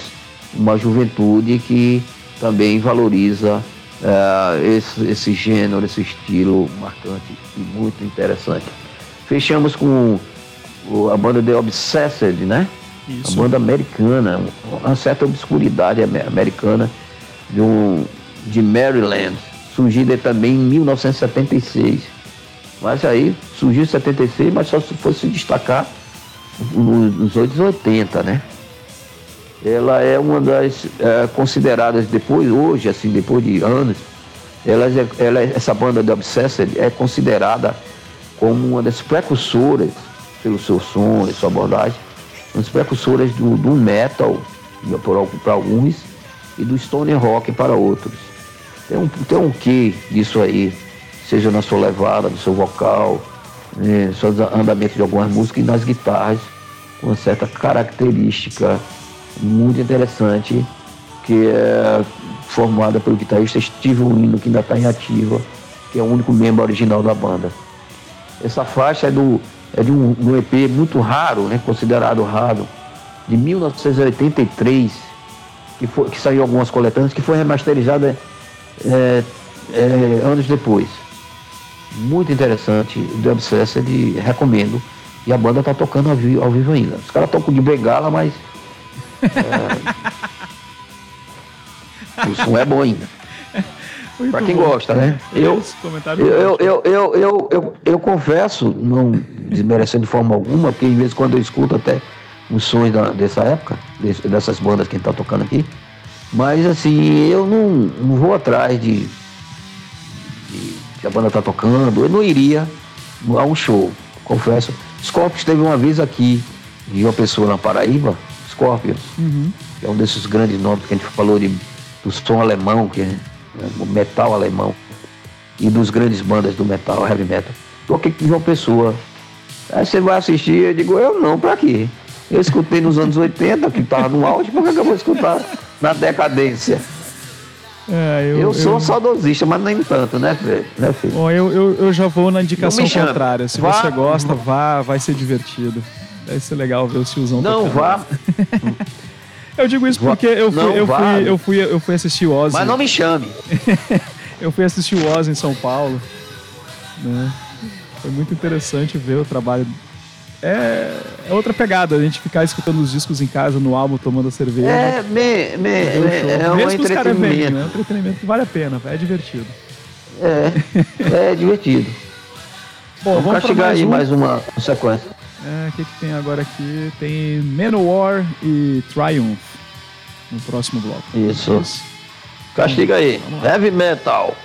Speaker 2: uma juventude que também valoriza uh, esse, esse gênero, esse estilo marcante e muito interessante. Fechamos com a banda The Obsessed, né? Isso. A banda americana, uma certa obscuridade americana de, um, de Maryland, surgida também em 1976 mas aí surgiu em 76, mas só se fosse se destacar nos anos 80, né? Ela é uma das é, consideradas depois, hoje, assim, depois de anos, ela, ela, essa banda The Obsessed é considerada como uma das precursoras, pelo seu som e sua abordagem, uma das precursoras do, do metal, para alguns, e do stone rock para outros. Tem um, tem um quê disso aí seja na sua levada, no seu vocal, né, seu andamento de algumas músicas e nas guitarras, com uma certa característica muito interessante, que é formada pelo guitarrista Steve Wino, que ainda está em ativa, que é o único membro original da banda. Essa faixa é, do, é de um, um EP muito raro, né, considerado raro, de 1983, que, foi, que saiu algumas coletâneas, que foi remasterizada é, é, anos depois muito interessante do Obsessed, recomendo. E a banda tá tocando ao vivo, ao vivo ainda. Os caras tocam de bengala, mas. É, o som é bom ainda. Pra quem bom. gosta, né? Eu, eu, eu, eu, eu, eu, eu, confesso, não desmerecendo de forma alguma, porque de vez em quando eu escuto até os sons da, dessa época, dessas bandas que a gente tá tocando aqui. Mas assim, eu não, não vou atrás de, de que a banda tá tocando, eu não iria a um show, confesso. Scorpions teve uma vez aqui, de uma pessoa na Paraíba, Scorpions, uhum. que é um desses grandes nomes que a gente falou de, do som alemão, que é né, o metal alemão, e dos grandes bandas do metal, heavy metal. Toquei de uma pessoa. Aí você vai assistir, eu digo, eu não, pra quê? Eu escutei nos anos 80, que tava no auge, por que eu vou escutar na decadência? É, eu, eu, sou eu... saudosista, mas nem tanto, né, né
Speaker 1: filho? Bom, eu, eu, eu já vou na indicação contrária. Se vá, você gosta, vá, vai ser divertido. Vai ser legal ver o tiozão
Speaker 2: Não, vá.
Speaker 1: eu digo isso porque eu fui, eu, fui, eu, fui, eu fui assistir o Ozzy.
Speaker 2: Mas não me chame.
Speaker 1: Eu fui assistir o Oz em São Paulo. Né? Foi muito interessante ver o trabalho. É, é, outra pegada, a gente ficar escutando os discos em casa, no álbum, tomando a cerveja.
Speaker 4: É, me, me, é, um entretenimento. Vêm,
Speaker 1: né? É um entretenimento que vale a pena, é divertido.
Speaker 4: É, é divertido. Bom, vamos, vamos chegar mais aí um. mais uma sequência.
Speaker 1: É, o que, que tem agora aqui? Tem Manowar e Triumph no próximo bloco.
Speaker 4: Isso. Castiga aí. Heavy Metal.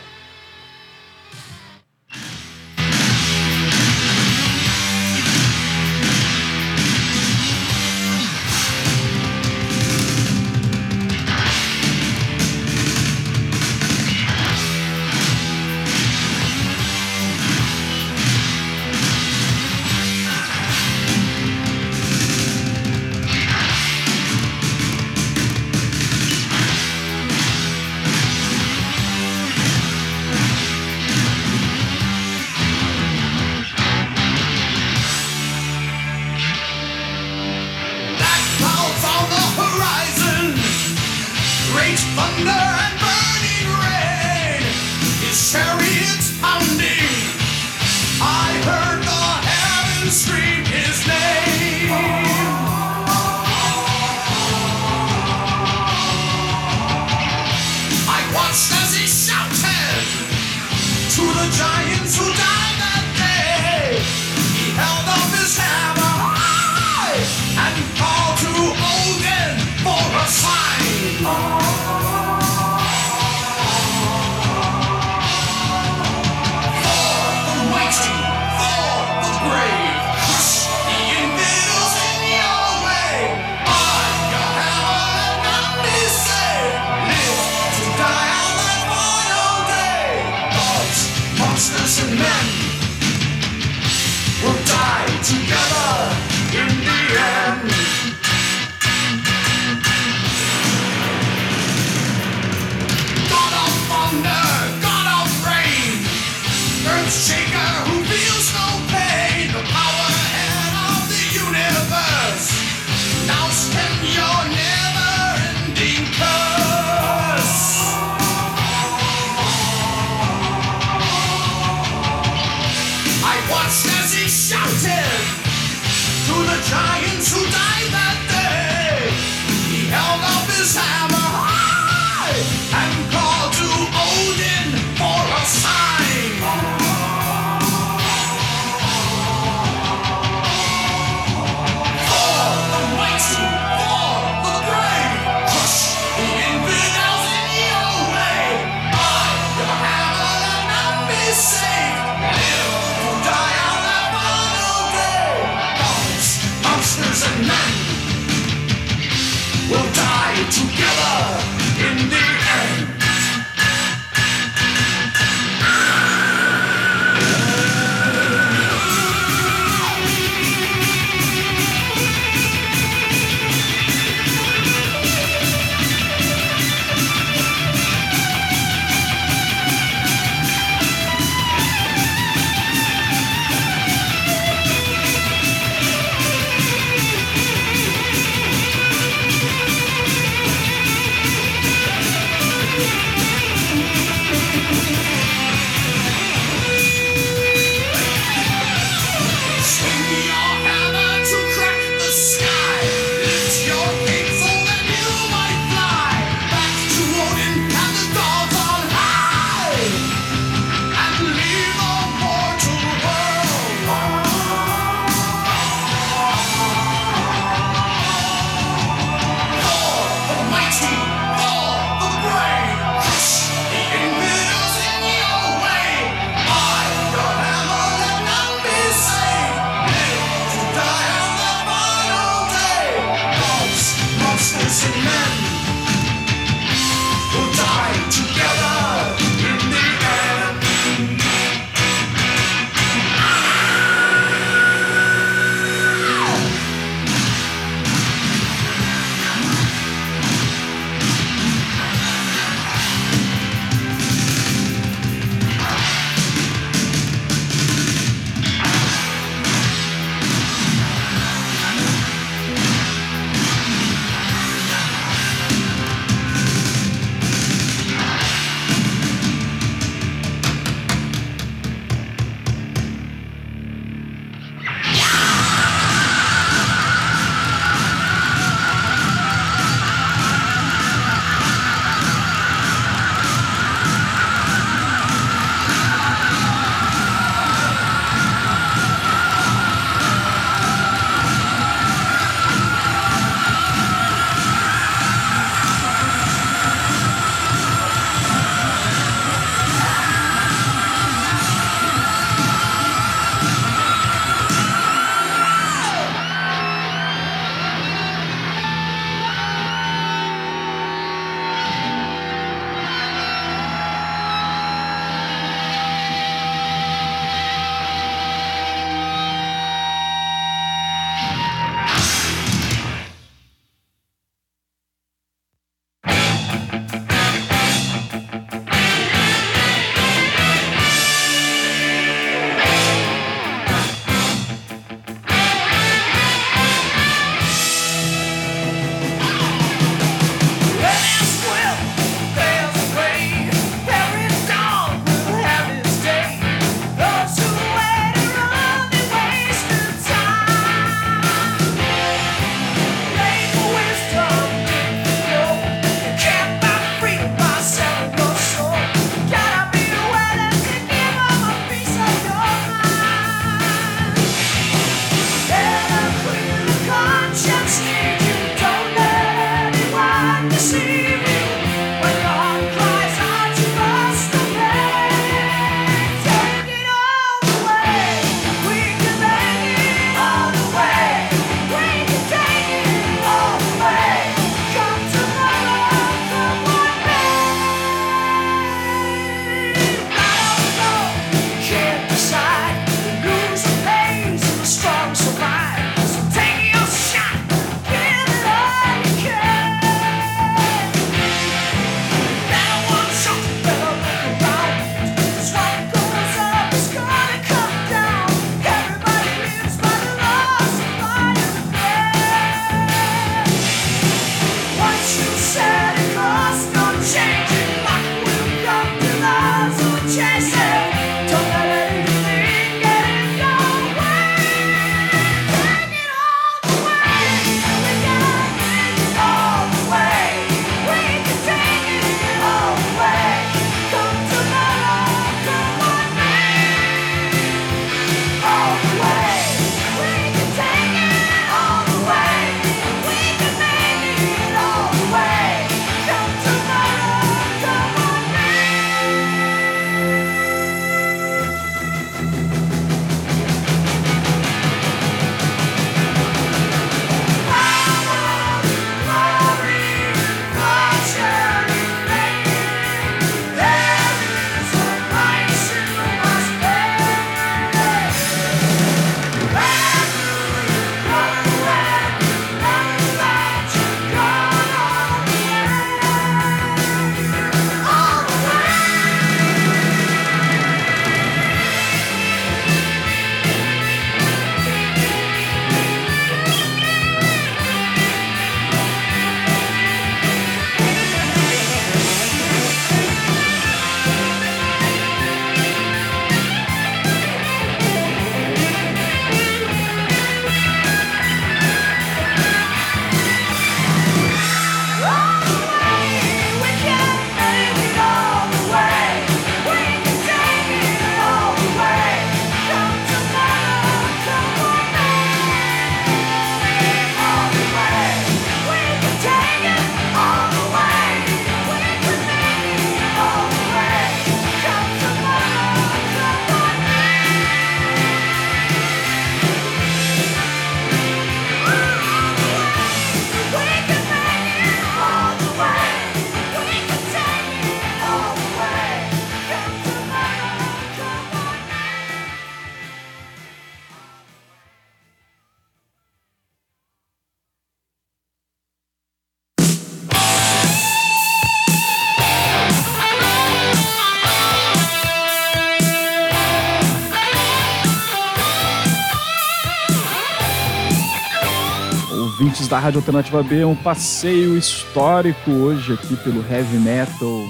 Speaker 1: Ouvintes da Rádio Alternativa B, um passeio histórico hoje aqui pelo heavy metal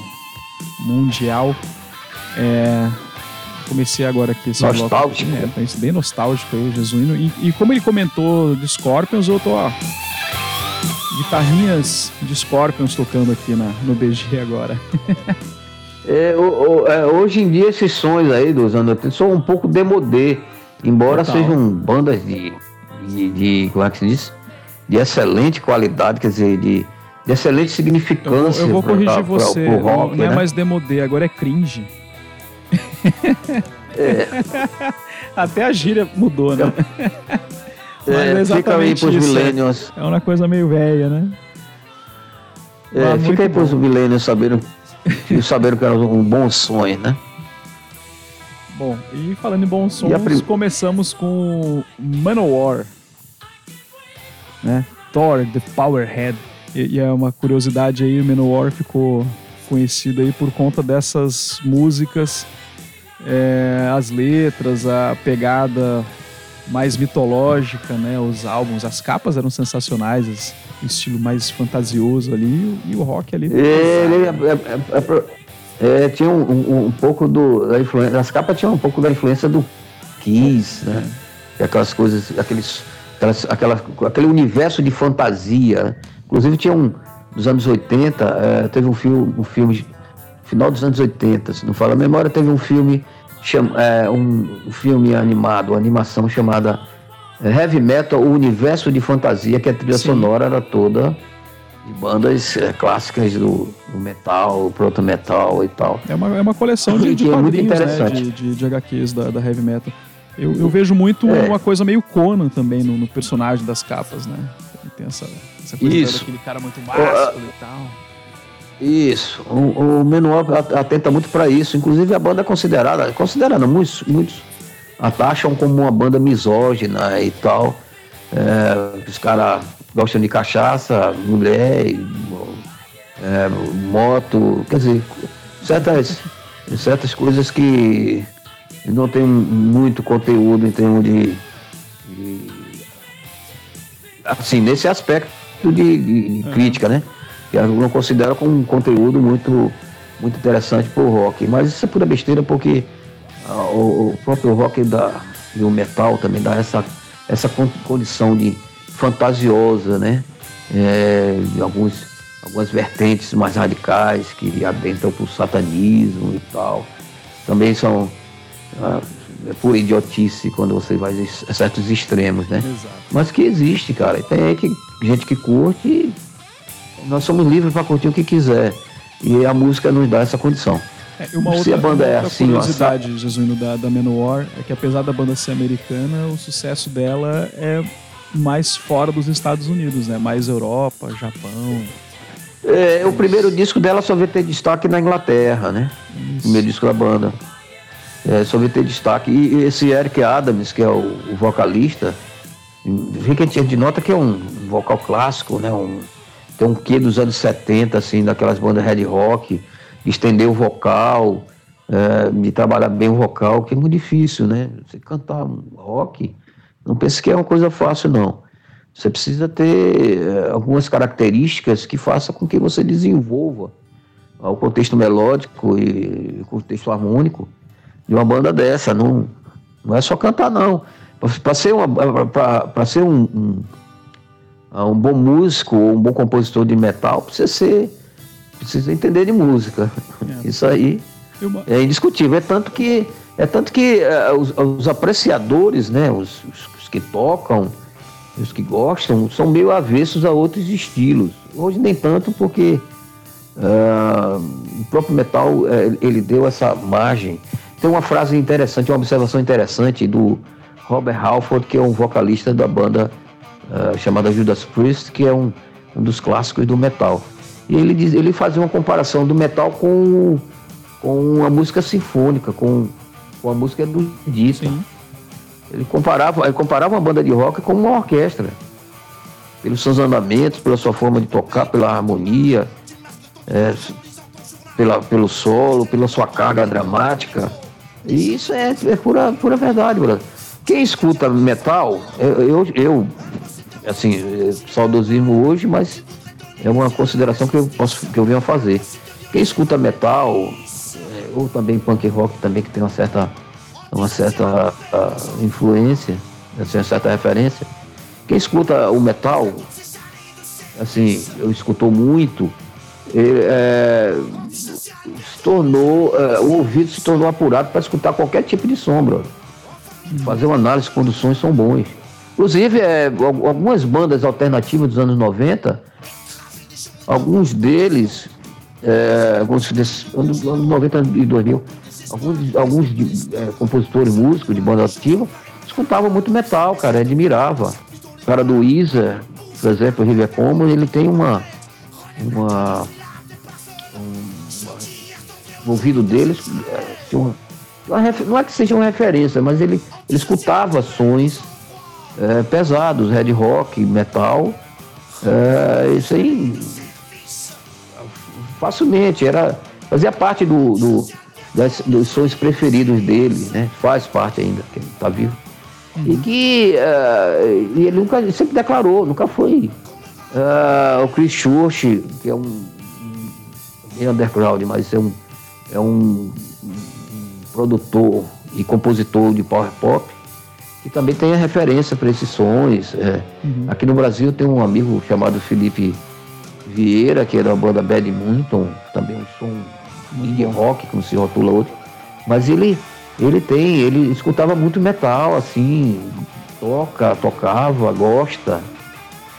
Speaker 1: mundial. É, comecei agora aqui esse
Speaker 2: nostálgico.
Speaker 1: Bloco, é, bem nostálgico aí, o Jesuíno. E, e, como ele comentou de Scorpions, eu tô, ó, guitarrinhas de Scorpions tocando aqui na, no BG agora.
Speaker 2: é, o, o, é, hoje em dia esses sons aí dos anos 80 são um pouco demodê, embora Total. sejam bandas de, de, de, como é que se diz? De excelente qualidade, quer dizer, de, de excelente significância.
Speaker 1: Eu, eu vou corrigir pra, você, pra, rock, não, não é né? mais demodê, agora é cringe. É. Até a gíria mudou, né?
Speaker 2: É, é fica aí pros isso, millennials.
Speaker 1: É uma coisa meio velha, né?
Speaker 2: É, fica aí bom. pros millennials sabendo, sabendo que era um bom sonho, né?
Speaker 1: Bom, e falando em bons sons, prim... começamos com Manowar, né? Thor, The Powerhead. E, e é uma curiosidade aí, o Manowar ficou conhecido aí por conta dessas músicas, é, as letras, a pegada mais mitológica, né? Os álbuns, as capas eram sensacionais, o estilo mais fantasioso ali e o rock ali.
Speaker 2: É, ele é, é, é, tinha um, um, um, pouco do da influência, as capas tinham um pouco da influência do Kiss, né? E aquelas coisas, aqueles, aquelas, aquela, aquele universo de fantasia. Inclusive tinha um dos anos 80, é, teve um filme, um filme final dos anos 80, se não fala a memória, teve um filme chama, é, um, filme animado, uma animação chamada Heavy Metal, o Universo de Fantasia, que a trilha Sim. sonora era toda de bandas é, clássicas do, do, metal, proto metal e tal.
Speaker 1: É uma, é uma coleção de, de é quadrinhos, né, de, de, de, HQs da, da Heavy Metal. Eu, eu vejo muito é. uma coisa meio Conan também no, no, personagem das capas, né? Tem essa, essa coisa
Speaker 2: Isso.
Speaker 1: daquele cara muito másculo e tal.
Speaker 2: Isso, o, o Menual atenta muito para isso. Inclusive a banda é considerada, considerada muitos, muitos acham como uma banda misógina e tal. É, os caras gostam de cachaça, mulher, é, moto, quer dizer, certas, certas coisas que não tem muito conteúdo em termos de, de assim, nesse aspecto de, de crítica, né? que eu não considero como um conteúdo muito, muito interessante para o rock. Mas isso é pura besteira porque ah, o, o, próprio rock da, e o metal também dá essa, essa condição de fantasiosa, né? É, de alguns, algumas vertentes mais radicais que adentram para o satanismo e tal. Também são ah, é pura idiotice quando você vai a certos extremos, né? Exato. Mas que existe, cara. Tem que, gente que curte nós somos livres para curtir o que quiser. E a música nos dá essa condição.
Speaker 1: É, uma outra, Se a banda é assim, curiosidade, Jesuíno, da, da Manowar, é que apesar da banda ser americana, o sucesso dela é mais fora dos Estados Unidos, né? Mais Europa, Japão.
Speaker 2: É, o primeiro disco dela só veio ter destaque na Inglaterra, né? Isso. O primeiro disco da banda. É, veio ter destaque. E esse Eric Adams, que é o, o vocalista, fica de nota que é um vocal clássico, né? Um, tem um quê dos anos 70, assim, daquelas bandas red rock, estender o vocal, é, de trabalhar bem o vocal, que é muito difícil, né? Você cantar rock, não pense que é uma coisa fácil, não. Você precisa ter é, algumas características que façam com que você desenvolva o contexto melódico e o contexto harmônico de uma banda dessa. Não, não é só cantar, não. Para ser, uma, pra, ser um, um ah, um bom músico ou um bom compositor de metal precisa ser precisa entender de música. É. Isso aí é indiscutível. É tanto que é tanto que uh, os, os, apreciadores, né, os, os, os, que tocam, os que gostam, são meio avessos a outros estilos. Hoje nem tanto porque uh, o próprio metal uh, ele deu essa margem. Tem uma frase interessante, uma observação interessante do Robert Halford, que é um vocalista da banda uh, chamada Judas Priest, que é um, um dos clássicos do metal. E ele, diz, ele fazia uma comparação do metal com, com a música sinfônica, com, com a música do Sim. Ele comparava, ele comparava uma banda de rock com uma orquestra. Pelos seus andamentos, pela sua forma de tocar, pela harmonia, é, pela, pelo solo, pela sua carga dramática. E isso é, é pura, pura verdade, brother. Quem escuta metal, eu, eu, assim, saudosismo hoje, mas é uma consideração que eu posso que eu venho a fazer. Quem escuta metal, é, ou também punk rock também, que tem uma certa, uma certa uh, influência, assim, uma certa referência, quem escuta o metal, assim, eu escutou muito, ele, é, se tornou, é, o ouvido se tornou apurado para escutar qualquer tipo de sombra. Fazer uma análise quando os sons são bons. Inclusive, é, algumas bandas alternativas dos anos 90, alguns deles, é, alguns desses anos 90 e 2000, alguns, alguns de, é, compositores músicos de banda ativa escutavam muito metal, cara, admirava. O cara do Weezer, por exemplo, o River Como, ele tem uma, uma ouvido deles, é, uma, uma, não é que seja uma referência, mas ele, ele escutava sons é, pesados, red rock, metal, é, isso aí facilmente, era, fazia parte do, do das, dos sons preferidos dele, né? Faz parte ainda, que ele está vivo. Uhum. E que uh, ele nunca ele sempre declarou, nunca foi. Uh, o Chris Church, que é um, um underground, mas é um é um, um produtor e compositor de power pop que também tem a referência para esses sons. É. Uhum. Aqui no Brasil tem um amigo chamado Felipe Vieira, que era da banda Bad Munton, também um som indie rock, como se rotula outro. Mas ele, ele tem, ele escutava muito metal, assim, toca, tocava, gosta.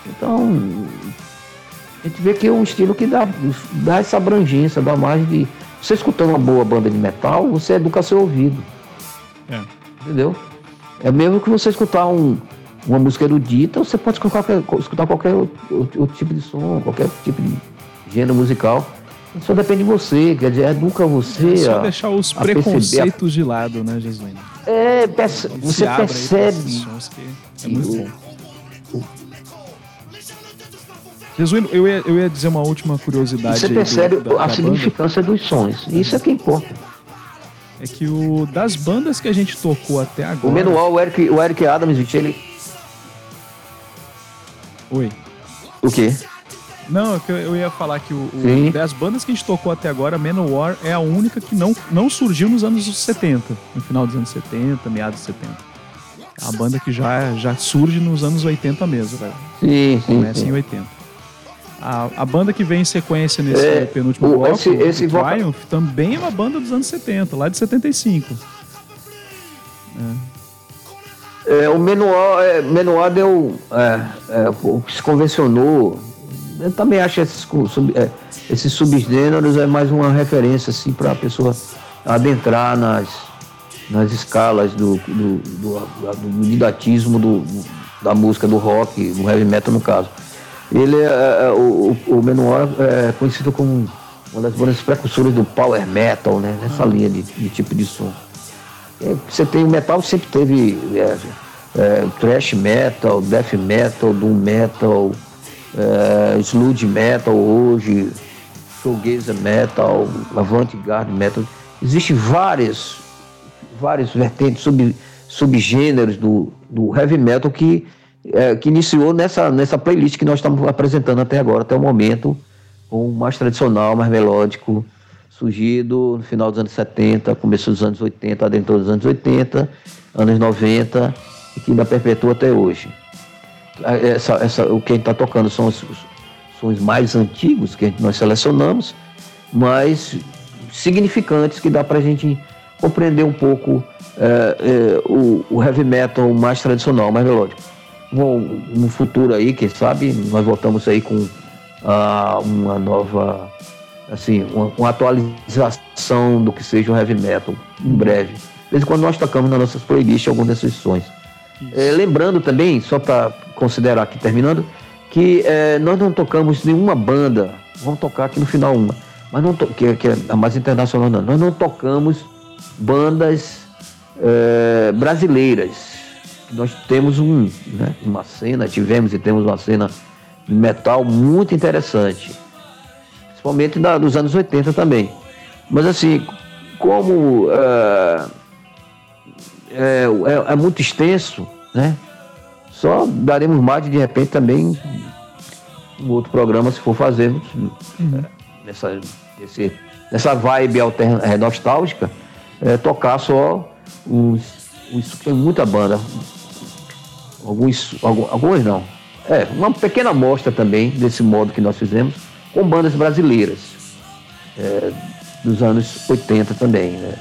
Speaker 2: Então, a gente vê que é um estilo que dá, dá essa abrangência, dá mais de você escutando uma boa banda de metal, você educa seu ouvido. É. Entendeu? É mesmo que você escutar um, uma música erudita, você pode escutar qualquer, escutar qualquer outro, outro, tipo de som, qualquer tipo de gênero musical. Só depende de você, quer dizer, educa você. É
Speaker 1: só a, deixar os preconceitos de lado, né, Jesus?
Speaker 2: É, perce... você percebe.
Speaker 1: É muito bom. Jesuíno, eu ia, eu ia dizer uma última curiosidade.
Speaker 2: Você percebe do, da, a da significância banda. dos sons. Isso é que importa.
Speaker 1: É que o das bandas que a gente tocou até agora.
Speaker 2: O Menual, o Eric, o Eric Adams, ele.
Speaker 1: Oi.
Speaker 2: O quê?
Speaker 1: Não, é eu ia falar que o, o das bandas que a gente tocou até agora, Manowar é a única que não, não surgiu nos anos 70, no final dos anos 70, meados de 70. É uma banda que já, já surge nos anos 80 mesmo, velho.
Speaker 2: Sim, sim.
Speaker 1: Começa
Speaker 2: sim.
Speaker 1: em 80. A, a banda que vem em sequência nesse é, penúltimo o, bloco,
Speaker 2: esse, esse
Speaker 1: o Triumph, também é uma banda dos anos 70, lá de 75.
Speaker 2: É. É, o Menuar, é, Menuar deu. É, é, se convencionou. Eu também acho esses, sub, é, esses subgêneros é mais uma referência assim, para a pessoa adentrar nas, nas escalas do, do, do, do didatismo do, da música, do rock, do heavy metal no caso. Ele é, é, é o, o Menor é conhecido como uma das bandas precursoras do power metal, né? Nessa linha de, de tipo de som. É, você tem o metal sempre teve é, é, thrash metal, death metal, doom metal, é, sludge metal hoje, shoegazer metal, avant-garde metal. Existem várias, várias vertentes, sub, subgêneros do, do heavy metal que é, que iniciou nessa, nessa playlist que nós estamos apresentando até agora, até o momento, com o mais tradicional, mais melódico, surgido no final dos anos 70, começo dos anos 80, dentro dos anos 80, anos 90, e que ainda perpetua até hoje. Essa, essa, o que a gente está tocando são os, os sons mais antigos que nós selecionamos, mas significantes que dá para a gente compreender um pouco é, é, o, o heavy metal mais tradicional, mais melódico no futuro aí, quem sabe, nós voltamos aí com ah, uma nova, assim, uma, uma, atualização do que seja o heavy metal, em breve. Desde quando nós tocamos nas nossas playlists algumas dessas sessões. É, lembrando também, só para considerar aqui terminando, que é, nós não tocamos nenhuma banda, vamos tocar aqui no final uma, mas não que, que, é a mais internacional não, nós não tocamos bandas é, brasileiras nós temos um, né, uma cena, tivemos e temos uma cena metal muito interessante. Principalmente da, dos anos 80 também. Mas assim, como é, é, é, é muito extenso, né? Só daremos mais de repente também um outro programa, se for fazer, uhum. nessa, esse, nessa vibe alterna, é, nostálgica, é, tocar só os, os. Tem muita banda. Alguns, alguns não. É, uma pequena amostra também desse modo que nós fizemos, com bandas brasileiras, é, dos anos 80 também, né?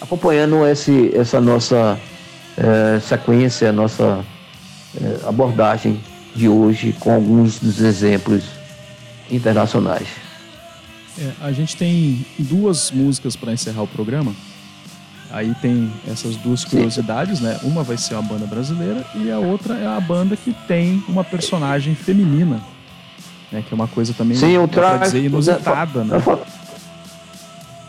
Speaker 2: Acompanhando esse, essa nossa é, sequência, nossa é, abordagem de hoje com alguns dos exemplos internacionais.
Speaker 1: É, a gente tem duas músicas para encerrar o programa. Aí tem essas duas curiosidades, né? Uma vai ser uma banda brasileira e a outra é a banda que tem uma personagem feminina, né? Que é uma coisa também,
Speaker 2: Sim, o tra...
Speaker 1: dizer, inusitada, né?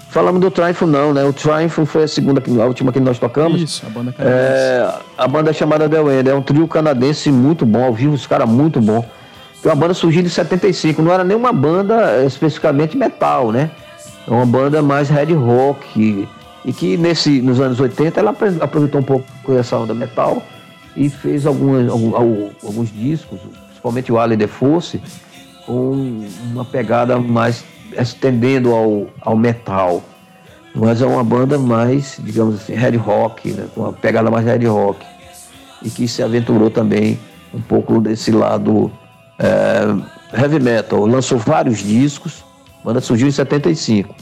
Speaker 2: Falamos do Triumph não, né? O Triumph foi a segunda, a última que nós tocamos.
Speaker 1: Isso, a banda canadense.
Speaker 2: É, a banda é chamada The Wind, é um trio canadense muito bom, ao vivo os caras muito bom. Foi uma banda surgiu em 75, não era nenhuma banda especificamente metal, né? É uma banda mais red rock e, que nesse, nos anos 80 ela aproveitou um pouco essa onda metal e fez algumas, alguns, alguns discos, principalmente o Alley de Force, com uma pegada mais estendendo ao, ao metal. Mas é uma banda mais, digamos assim, heavy rock, né? com uma pegada mais heavy rock. E que se aventurou também um pouco desse lado é, heavy metal. Lançou vários discos, a banda surgiu em 75.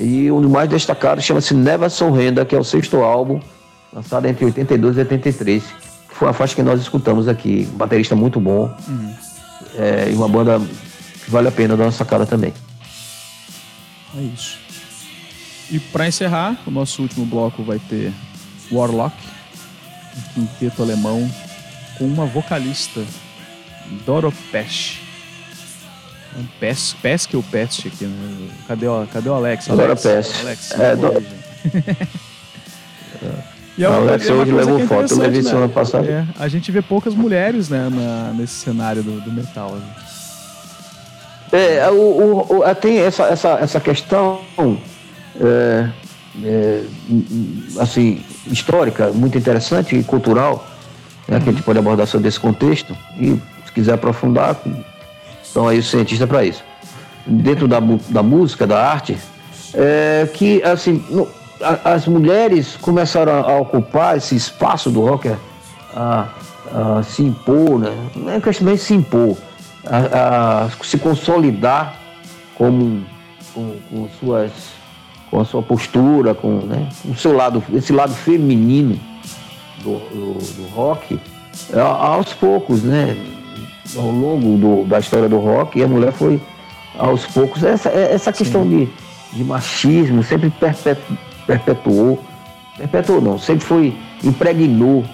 Speaker 2: E um dos mais destacados chama-se Never Surrender, que é o sexto álbum, lançado entre 82 e 83. Que foi a faixa que nós escutamos aqui. Um baterista muito bom. Uhum. É, e uma banda que vale a pena dar uma sacada também.
Speaker 1: É isso. E para encerrar, o nosso último bloco vai ter Warlock, um quinteto alemão com uma vocalista, Doro Pesch. Um Pes, Pesk ou Pest aqui, né? Cadê o, cadê o Alex?
Speaker 2: Doro Pesch.
Speaker 1: Alex, é, do...
Speaker 2: E é uma, Alex é hoje levou foto, eu levei semana né? passada.
Speaker 1: É, a gente vê poucas mulheres né, na, nesse cenário do, do metal. Né?
Speaker 2: É, o, o, o, tem essa, essa, essa questão é, é, assim, histórica, muito interessante e cultural, né, que a gente pode abordar sobre esse contexto. E se quiser aprofundar, estão aí os cientistas para isso. Dentro da, da música, da arte, é, que assim, no, a, as mulheres começaram a, ocupar esse espaço do rock, a, a se impor, né? não é questão de se impor a, a se consolidar como com, com, suas com a sua postura, com né, o seu lado, esse lado feminino do, do, do rock, é, aos poucos, né? Ao longo do, da história do rock, a mulher foi aos poucos. Essa, é, essa questão de, de machismo sempre perpetu, perpetuou, perpetuou não, sempre foi, impregnou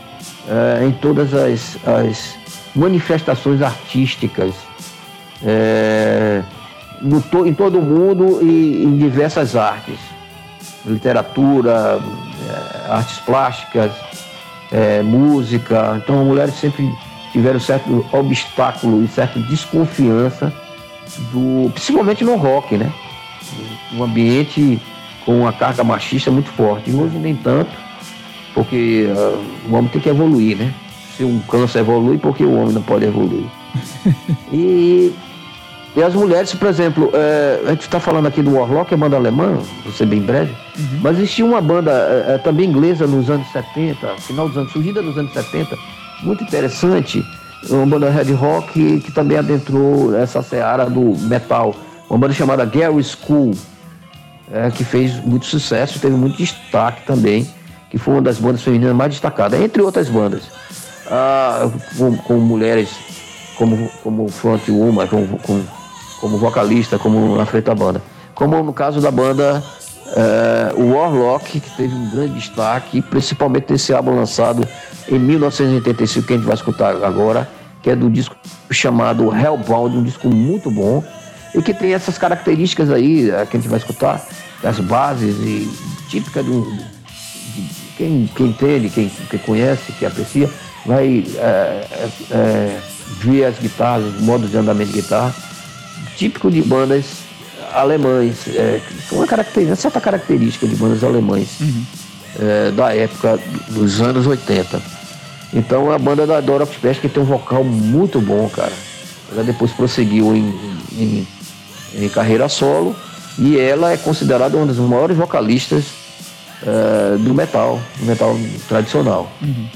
Speaker 2: é, em todas as, as manifestações artísticas é, no, em todo o mundo e em diversas artes. Literatura, é, artes plásticas, música. Então as mulheres sempre tiveram certo obstáculo e certa desconfiança, do, principalmente no rock, né? Um ambiente com uma carga machista muito forte. E hoje nem tanto, porque uh, o homem tem que evoluir, né? se um câncer evolui, porque o homem não pode evoluir? e, e as mulheres, por exemplo, é, a gente está falando aqui do Warlock, é banda alemã, vou ser bem breve, uhum. mas existia uma banda é, é também inglesa nos anos 70, final dos anos, surgida nos anos 70, muito interessante, uma banda red rock que, também adentrou essa seara do metal, uma banda chamada Gary School, é, que fez muito sucesso, teve muito destaque também, que foi uma das bandas femininas mais destacadas, entre outras bandas ah, com, com, mulheres como, como frontwoman, como, como, como vocalista, como na frente da banda. Como no caso da banda eh, o Warlock, que teve um grande destaque, principalmente nesse álbum lançado em 1985, que a gente vai escutar agora, que é do disco chamado Hellbound, um disco muito bom, e que tem essas características aí, eh, que a gente vai escutar, as bases e típica do, de quem, quem entende, quem, quem conhece, que aprecia, vai é, é, ver as guitarras, os modos de andamento de guitarra, típico de bandas alemães, é, uma, característica, uma certa característica de bandas alemães uhum. é, da época dos anos 80. Então a banda da Dora Express que tem um vocal muito bom, cara. Ela depois prosseguiu em, em, em carreira solo e ela é considerada uma das maiores vocalistas uh, do metal, do metal tradicional. Uhum.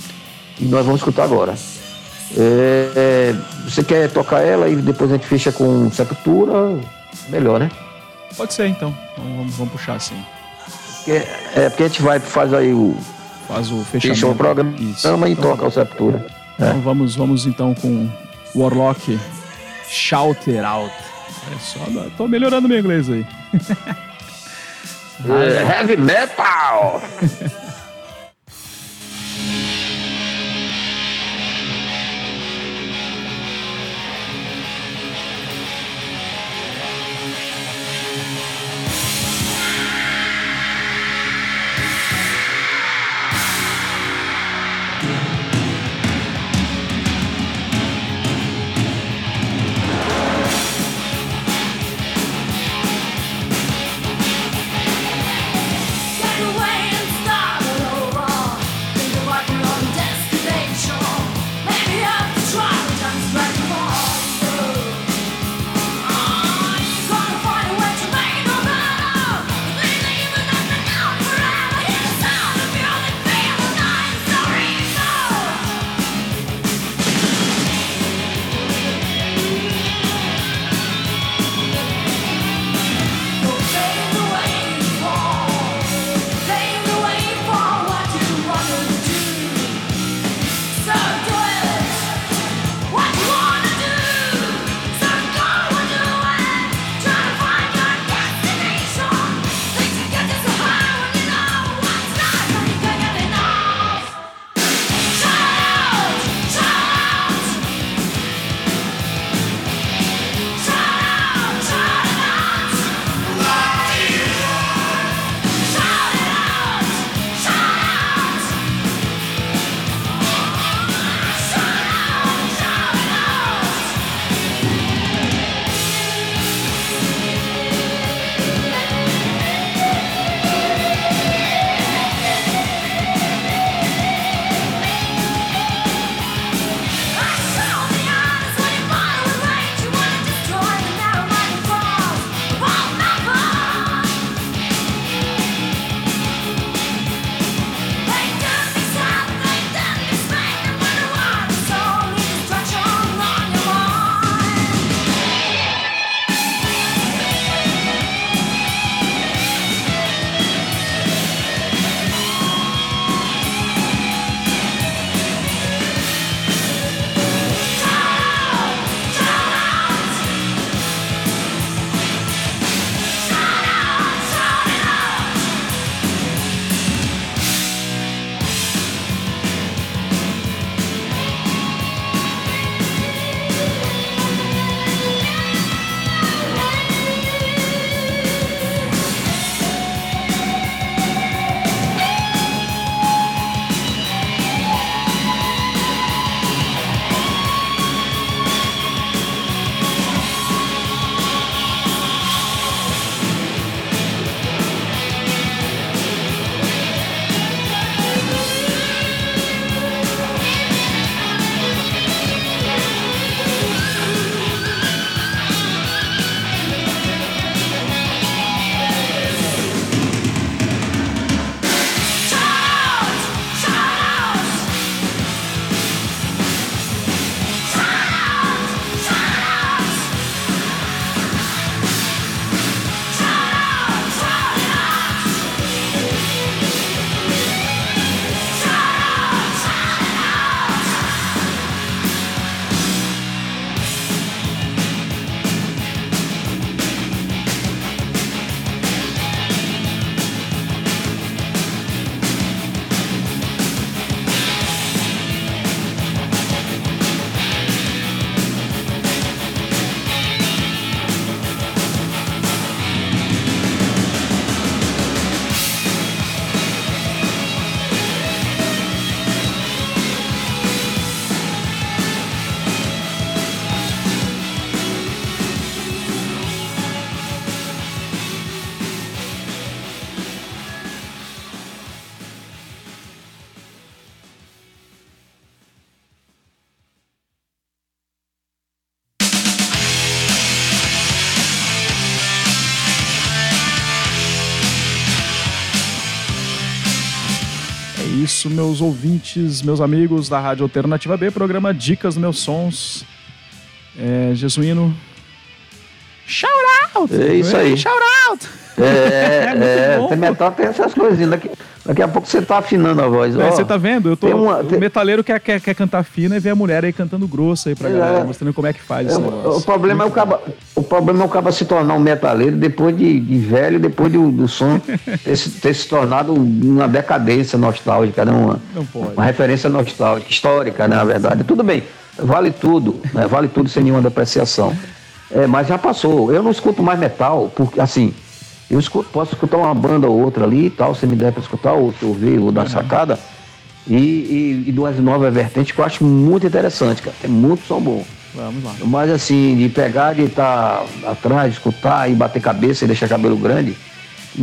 Speaker 2: E nós vamos escutar agora. É, é, você quer tocar ela e depois a gente fecha com Sepultura? Melhor, né?
Speaker 1: Pode ser então. vamos, vamos puxar assim.
Speaker 2: Porque, é porque a gente vai, faz aí o.
Speaker 1: Faz o fechamento. Fecha
Speaker 2: o programa Isso. e então, toca o Sepultura.
Speaker 1: Então é. vamos, vamos então com Warlock Shout It Out. É só, tô melhorando meu inglês aí.
Speaker 2: heavy metal!
Speaker 1: meus ouvintes, meus amigos da Rádio Alternativa B, programa Dicas Meus Sons. É, Jesuíno. Shout out!
Speaker 2: É isso aí.
Speaker 1: Shout out!
Speaker 2: É, é, é metal tem essas coisinhas. Daqui, daqui a pouco você tá afinando a voz.
Speaker 1: É, você tá vendo? Eu tô, uma, o metaleiro quer, quer, quer cantar fina e vê a mulher aí cantando grosso aí pra é, galera, mostrando como é que faz é, esse
Speaker 2: negócio. O problema, é o, caba, o problema é o caba se tornar um metaleiro depois de, de velho, depois do, do som ter, ter, se tornado uma decadência nostálgica, né? uma, uma referência nostálgica, histórica, né, na verdade. Tudo bem, vale tudo, né? vale tudo sem nenhuma depreciação. É, mas já passou. Eu não escuto mais metal, porque assim, eu escuto, posso escutar uma banda ou outra ali e tal, se me der para escutar, ou se eu ou da sacada. E, e, e duas novas vertentes que eu acho muito interessante, cara. Tem muito som bom.
Speaker 1: Vamos lá.
Speaker 2: Mas assim, de pegar, de estar tá atrás, escutar e bater cabeça e deixar cabelo grande,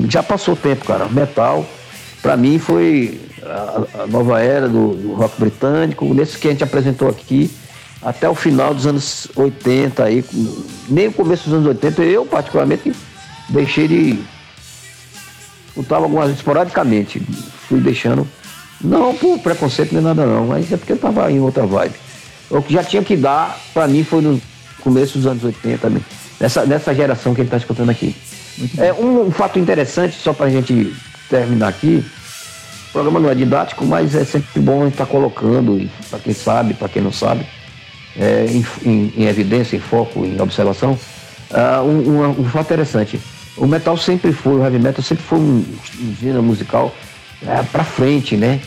Speaker 2: já passou o tempo, cara. Metal, para mim, foi a, a, nova era do, do rock britânico, nesse que a gente apresentou aqui, até o final dos anos 80, aí, nem o começo dos anos 80, eu particularmente deixei de. Escutava algumas esporadicamente. Fui deixando. Não por preconceito nem nada não, mas é porque eu tava em outra vibe. O que já tinha que dar, para mim, foi no começo dos anos 80, nessa, nessa geração que ele está escutando aqui. É um, um, fato interessante, só para a gente terminar aqui. O programa não é didático, mas é sempre bom estar colocando, para quem sabe, para quem não sabe, é, em, em, em, evidência, em foco, em observação, uh, um, um, um fato interessante. O metal sempre foi, o heavy metal sempre foi um, um gênero musical é, para frente, né?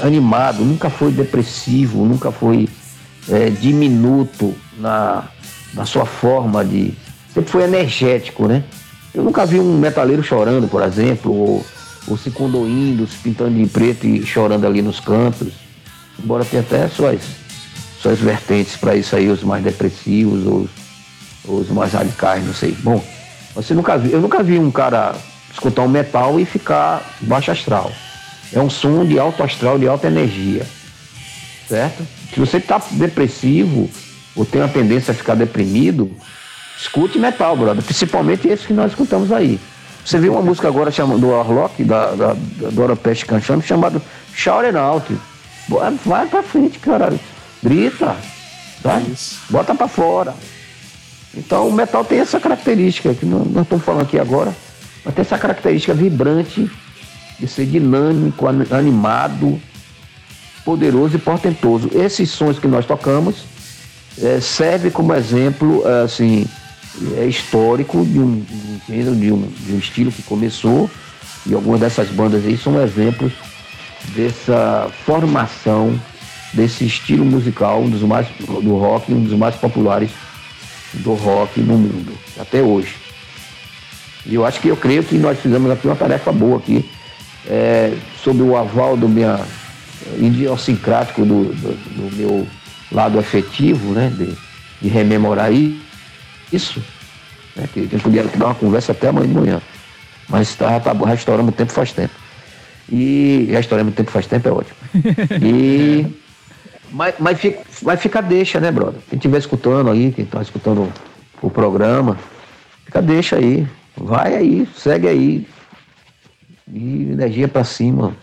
Speaker 2: Animado, nunca foi depressivo, nunca foi é, diminuto na, na sua forma de. Sempre foi energético, né? Eu nunca vi um metaleiro chorando, por exemplo, ou, ou se condoindo, se pintando de preto e chorando ali nos cantos. Embora tenha até suas, suas vertentes para isso aí, os mais depressivos, ou os mais radicais, não sei. Bom, você nunca viu, eu nunca vi um cara escutar um metal e ficar baixo astral. É um som de alto astral, de alta energia. Certo? Se você está depressivo ou tem uma tendência a ficar deprimido, escute metal, brother. Principalmente esse que nós escutamos aí. Você viu uma música agora chamada do Arlock, da, da, da Dora Pest Canchando, chamada Shout Out. Vai pra frente, cara. Grita. Tá? Bota pra fora. Então o metal tem essa característica, que nós estamos falando aqui agora, mas tem essa característica vibrante, de ser dinâmico, animado, poderoso e portentoso. Esses sons que nós tocamos é, serve como exemplo assim, é histórico de um, de, um, de, um, de um estilo que começou, e algumas dessas bandas aí são exemplos dessa formação desse estilo musical, um dos mais do rock, um dos mais populares do rock no mundo, até hoje. E eu acho que eu creio que nós fizemos aqui uma tarefa boa aqui, é, sob o aval do minha idiosincrático do, do, do meu lado afetivo, né, de, de rememorar isso, né, que a gente podia dar uma conversa até amanhã de manhã, mas está tá, restaurando o tempo faz tempo. E restaurando o tempo faz tempo é ótimo. E mas, mas, fica, mas fica deixa, né, brother? Quem estiver escutando aí, quem está escutando o programa, fica deixa aí. Vai aí, segue aí. E energia para cima.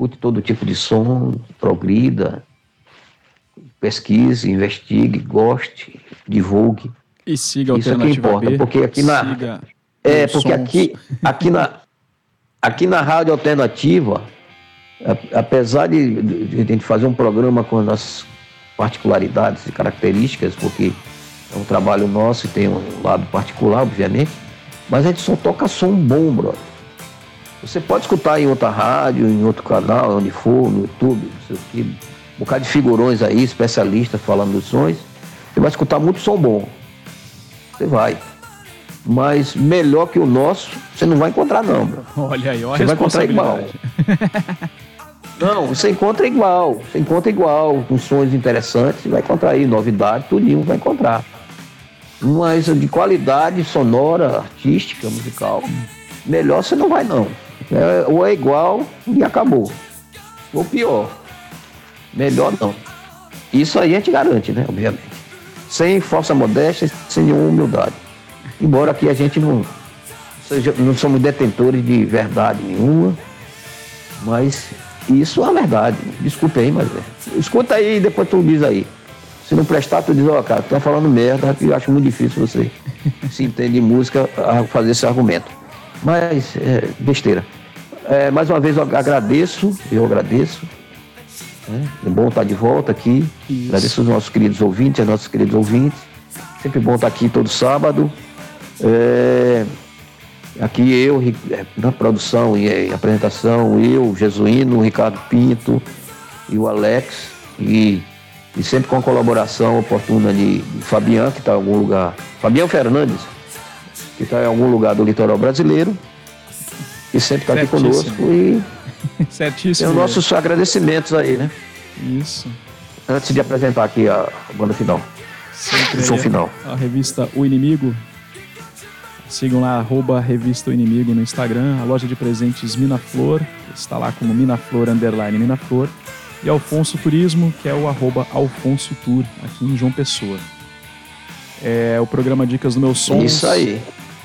Speaker 2: Escute todo tipo de som, progrida, pesquise, investigue, goste, divulgue.
Speaker 1: E siga
Speaker 2: Isso é que importa, B, porque aqui na. É, porque aqui, aqui, na, aqui na Rádio Alternativa apesar de, de, a gente fazer um programa com as particularidades e características, porque é um trabalho nosso e tem um lado particular, obviamente, mas a gente só toca som bom, brother. Você pode escutar em outra rádio, em outro canal, onde for, no YouTube, não sei o que, um bocado de figurões aí, especialistas falando dos sons, você vai escutar muito som bom. Você vai. Mas melhor que o nosso, você não vai encontrar não, bro.
Speaker 1: Olha aí, olha
Speaker 2: Você vai encontrar igual. Não, você encontra igual, você encontra igual, com sons interessantes, vai encontrar aí novidade, tudinho vai encontrar. Mas de qualidade sonora, artística, musical, melhor você não vai não. É, ou é igual e acabou. Ou pior. Melhor não. Isso aí a gente garante, né? Obviamente. Sem força modéstia, sem nenhuma humildade. Embora aqui a gente não, seja, não somos detentores de verdade nenhuma, mas Isso é a verdade. Desculpe aí, mas é. escuta aí e depois tu diz aí. Se não prestar, tu diz, ó, oh, cara, tu tá falando merda, eu acho muito difícil você se entender música a fazer esse argumento. Mas é besteira. É, mais uma vez eu agradeço, eu agradeço. Né? É bom estar de volta aqui. Isso. Agradeço os nossos queridos ouvintes, as nossos queridos ouvintes. Sempre bom estar aqui todo sábado. É, aqui eu, é, na produção e apresentação, eu, Jesuíno, o Ricardo Pinto e o Alex. E, e sempre com a colaboração oportuna de, de Fabian, que está em algum lugar. Fabian Fernandes, que está em algum lugar do litoral brasileiro. E sempre está aqui conosco. E
Speaker 1: Certíssimo.
Speaker 2: Tem os nossos agradecimentos aí, né?
Speaker 1: Isso.
Speaker 2: Antes de apresentar aqui a banda final.
Speaker 1: Sempre o som final. A revista O Inimigo. Sigam lá, arroba Revista O Inimigo no Instagram. A loja de presentes Minaflor, está lá como Minaflor Underline Minaflor. E Alfonso Turismo, que é o arroba Alfonso Tour, aqui em João Pessoa. É o programa Dicas do Meu Sons.
Speaker 2: Isso aí.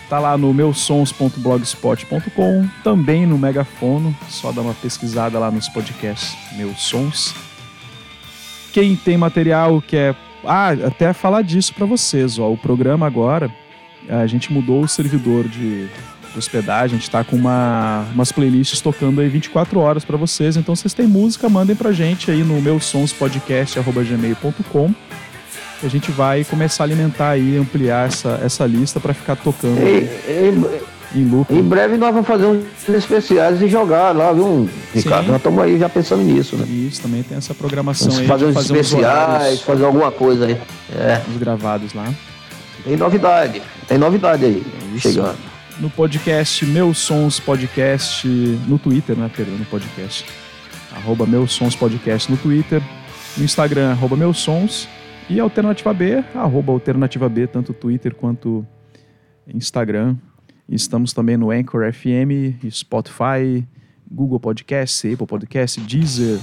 Speaker 1: Tá lá no meusons.blogspot.com, também no Megafono, só dá uma pesquisada lá nos podcasts Meus Sons. Quem tem material quer ah, até falar disso para vocês, ó. O programa agora, a gente mudou o servidor de hospedagem, a gente tá com uma, umas playlists tocando aí 24 horas para vocês. Então, vocês têm música, mandem pra gente aí no meusonspodcast.gmail.com que a gente vai começar a alimentar e ampliar essa, essa lista para ficar tocando
Speaker 2: e, em loop. Em breve nós vamos fazer uns especiais e jogar lá, viu, Ricardo? Sim. Nós estamos aí já pensando nisso, né?
Speaker 1: Isso, também tem essa programação vamos
Speaker 2: aí. Fazer uns fazer especiais, uns fazer alguma coisa aí.
Speaker 1: É. Os gravados lá.
Speaker 2: Tem novidade, tem novidade aí, chegando.
Speaker 1: No podcast Meus Sons Podcast, no Twitter, né, Pedro? No podcast. Arroba Meus Sons Podcast no Twitter. No Instagram, arroba Meus Sons. E Alternativa B, arroba Alternativa B, tanto Twitter quanto Instagram. Estamos também no Anchor FM, Spotify, Google Podcast, Apple Podcast, Deezer.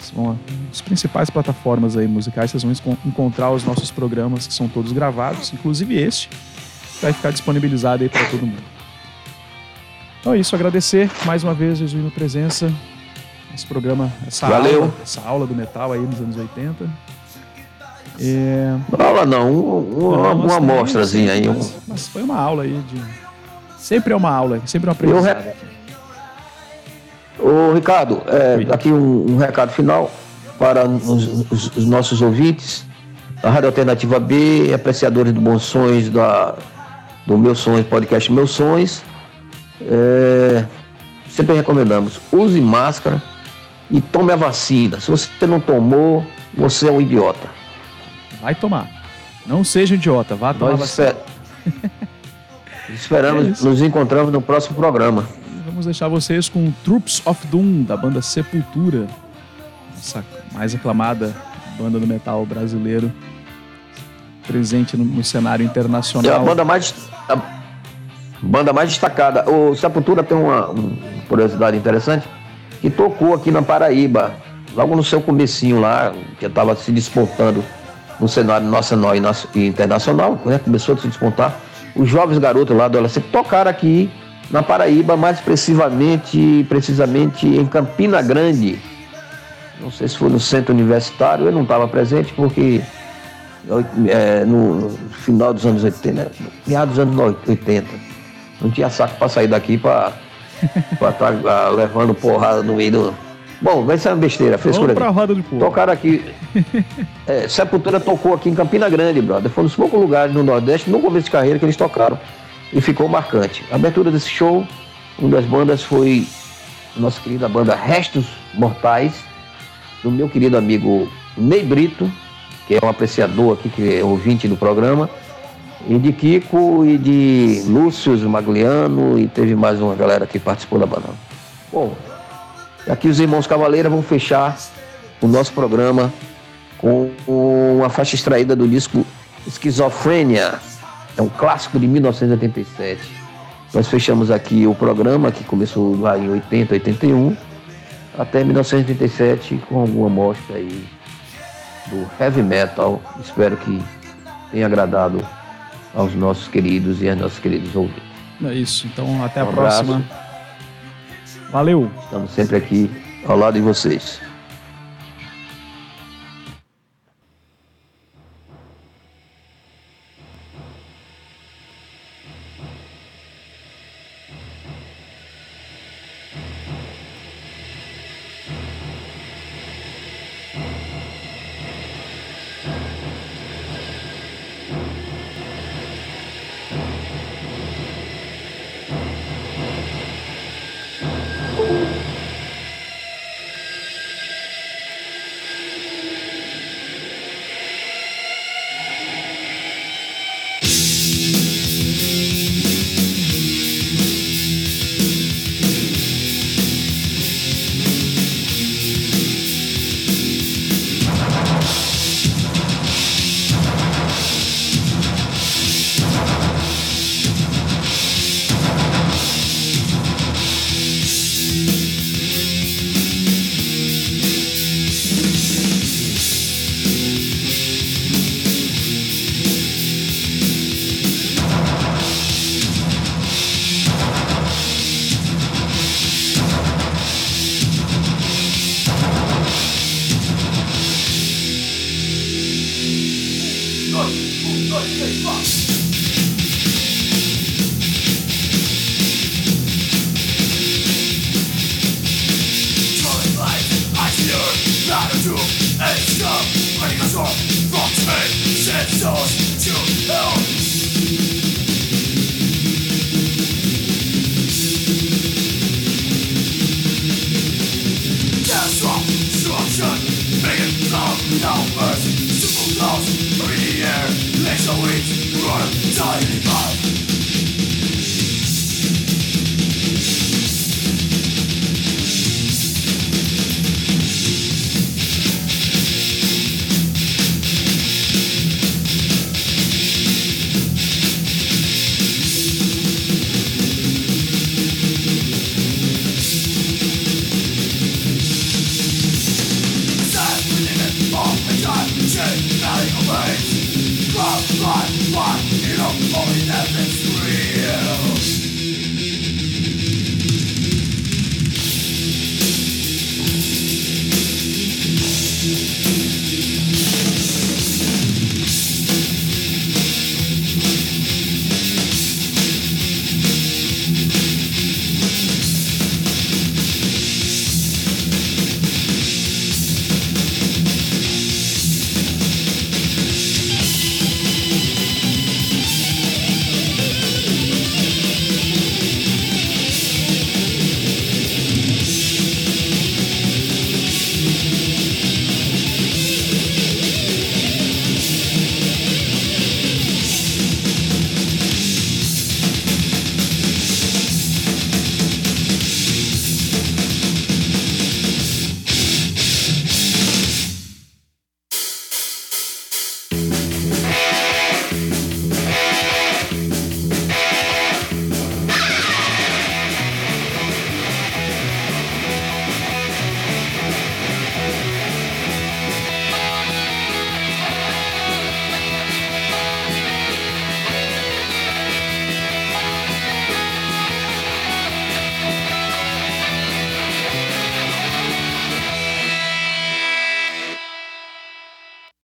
Speaker 1: São as principais plataformas aí musicais. Vocês vão encontrar os nossos programas que são todos gravados, inclusive este, que vai ficar disponibilizado aí para todo mundo. Então é isso, agradecer mais uma vez, Jesus, a presença. Esse programa, essa
Speaker 2: Valeu.
Speaker 1: aula, essa aula do metal aí nos anos 80.
Speaker 2: É... Aula não, um, uma, uma amostrazinha aí.
Speaker 1: Mas, mas, foi uma aula aí de. Sempre é uma aula, sempre é uma aprendizado. Re...
Speaker 2: Ô Ricardo, é, aqui um, um, recado final para os, os, os, nossos ouvintes da Rádio Alternativa B, apreciadores do Bons Sonhos, da, do Meus Sonhos, podcast Meus Sonhos. É, sempre recomendamos, use máscara e tome a vacina. Se você não tomou, você é um idiota.
Speaker 1: Vai tomar. Não seja idiota, vá tomar
Speaker 2: Nós esper... Esperamos, é nos encontramos no próximo programa.
Speaker 1: Vamos deixar vocês com Troops of Doom, da banda Sepultura. Essa mais aclamada banda do metal brasileiro. Presente no, no cenário internacional. É
Speaker 2: a banda mais, a banda mais destacada. O Sepultura tem uma, uma curiosidade interessante, que tocou aqui na Paraíba, logo no seu comecinho lá, que estava se despontando no cenário nacional e internacional, né? começou a se despontar. Os jovens garotos lá do adolescente tocaram aqui na Paraíba, mais precisamente, precisamente em Campina Grande. Não sei se foi no centro universitário, eu não estava presente porque é, no, final dos anos 80, né? meados dos anos 80, não tinha saco para sair daqui para estar tá, levando porrada no meio do, Bom, vai ser uma besteira, frescura.
Speaker 1: Vamos pra roda de porra.
Speaker 2: Tocaram aqui. é, Sepultura tocou aqui em Campina Grande, brother. Foi um dos poucos lugares no Nordeste, no começo de carreira, que eles tocaram. E ficou marcante. A abertura desse show, uma das bandas foi a nossa querida banda Restos Mortais, do meu querido amigo Ney Brito, que é um apreciador aqui, que é ouvinte do programa, e de Kiko e de Lúcio Magliano, e teve mais uma galera que participou da banda. Bom, Aqui os irmãos Cavaleira vão fechar o nosso programa com uma faixa extraída do disco Esquizofrênia. É um clássico de 1987. Nós fechamos aqui o programa que começou lá em 80, 81, até 1987 com alguma mostra aí do heavy metal. Espero que tenha agradado aos nossos queridos e aos nossos queridos ouvintes.
Speaker 1: É isso. Então, até um a próxima. Valeu.
Speaker 2: Estamos sempre aqui
Speaker 4: ao lado de vocês.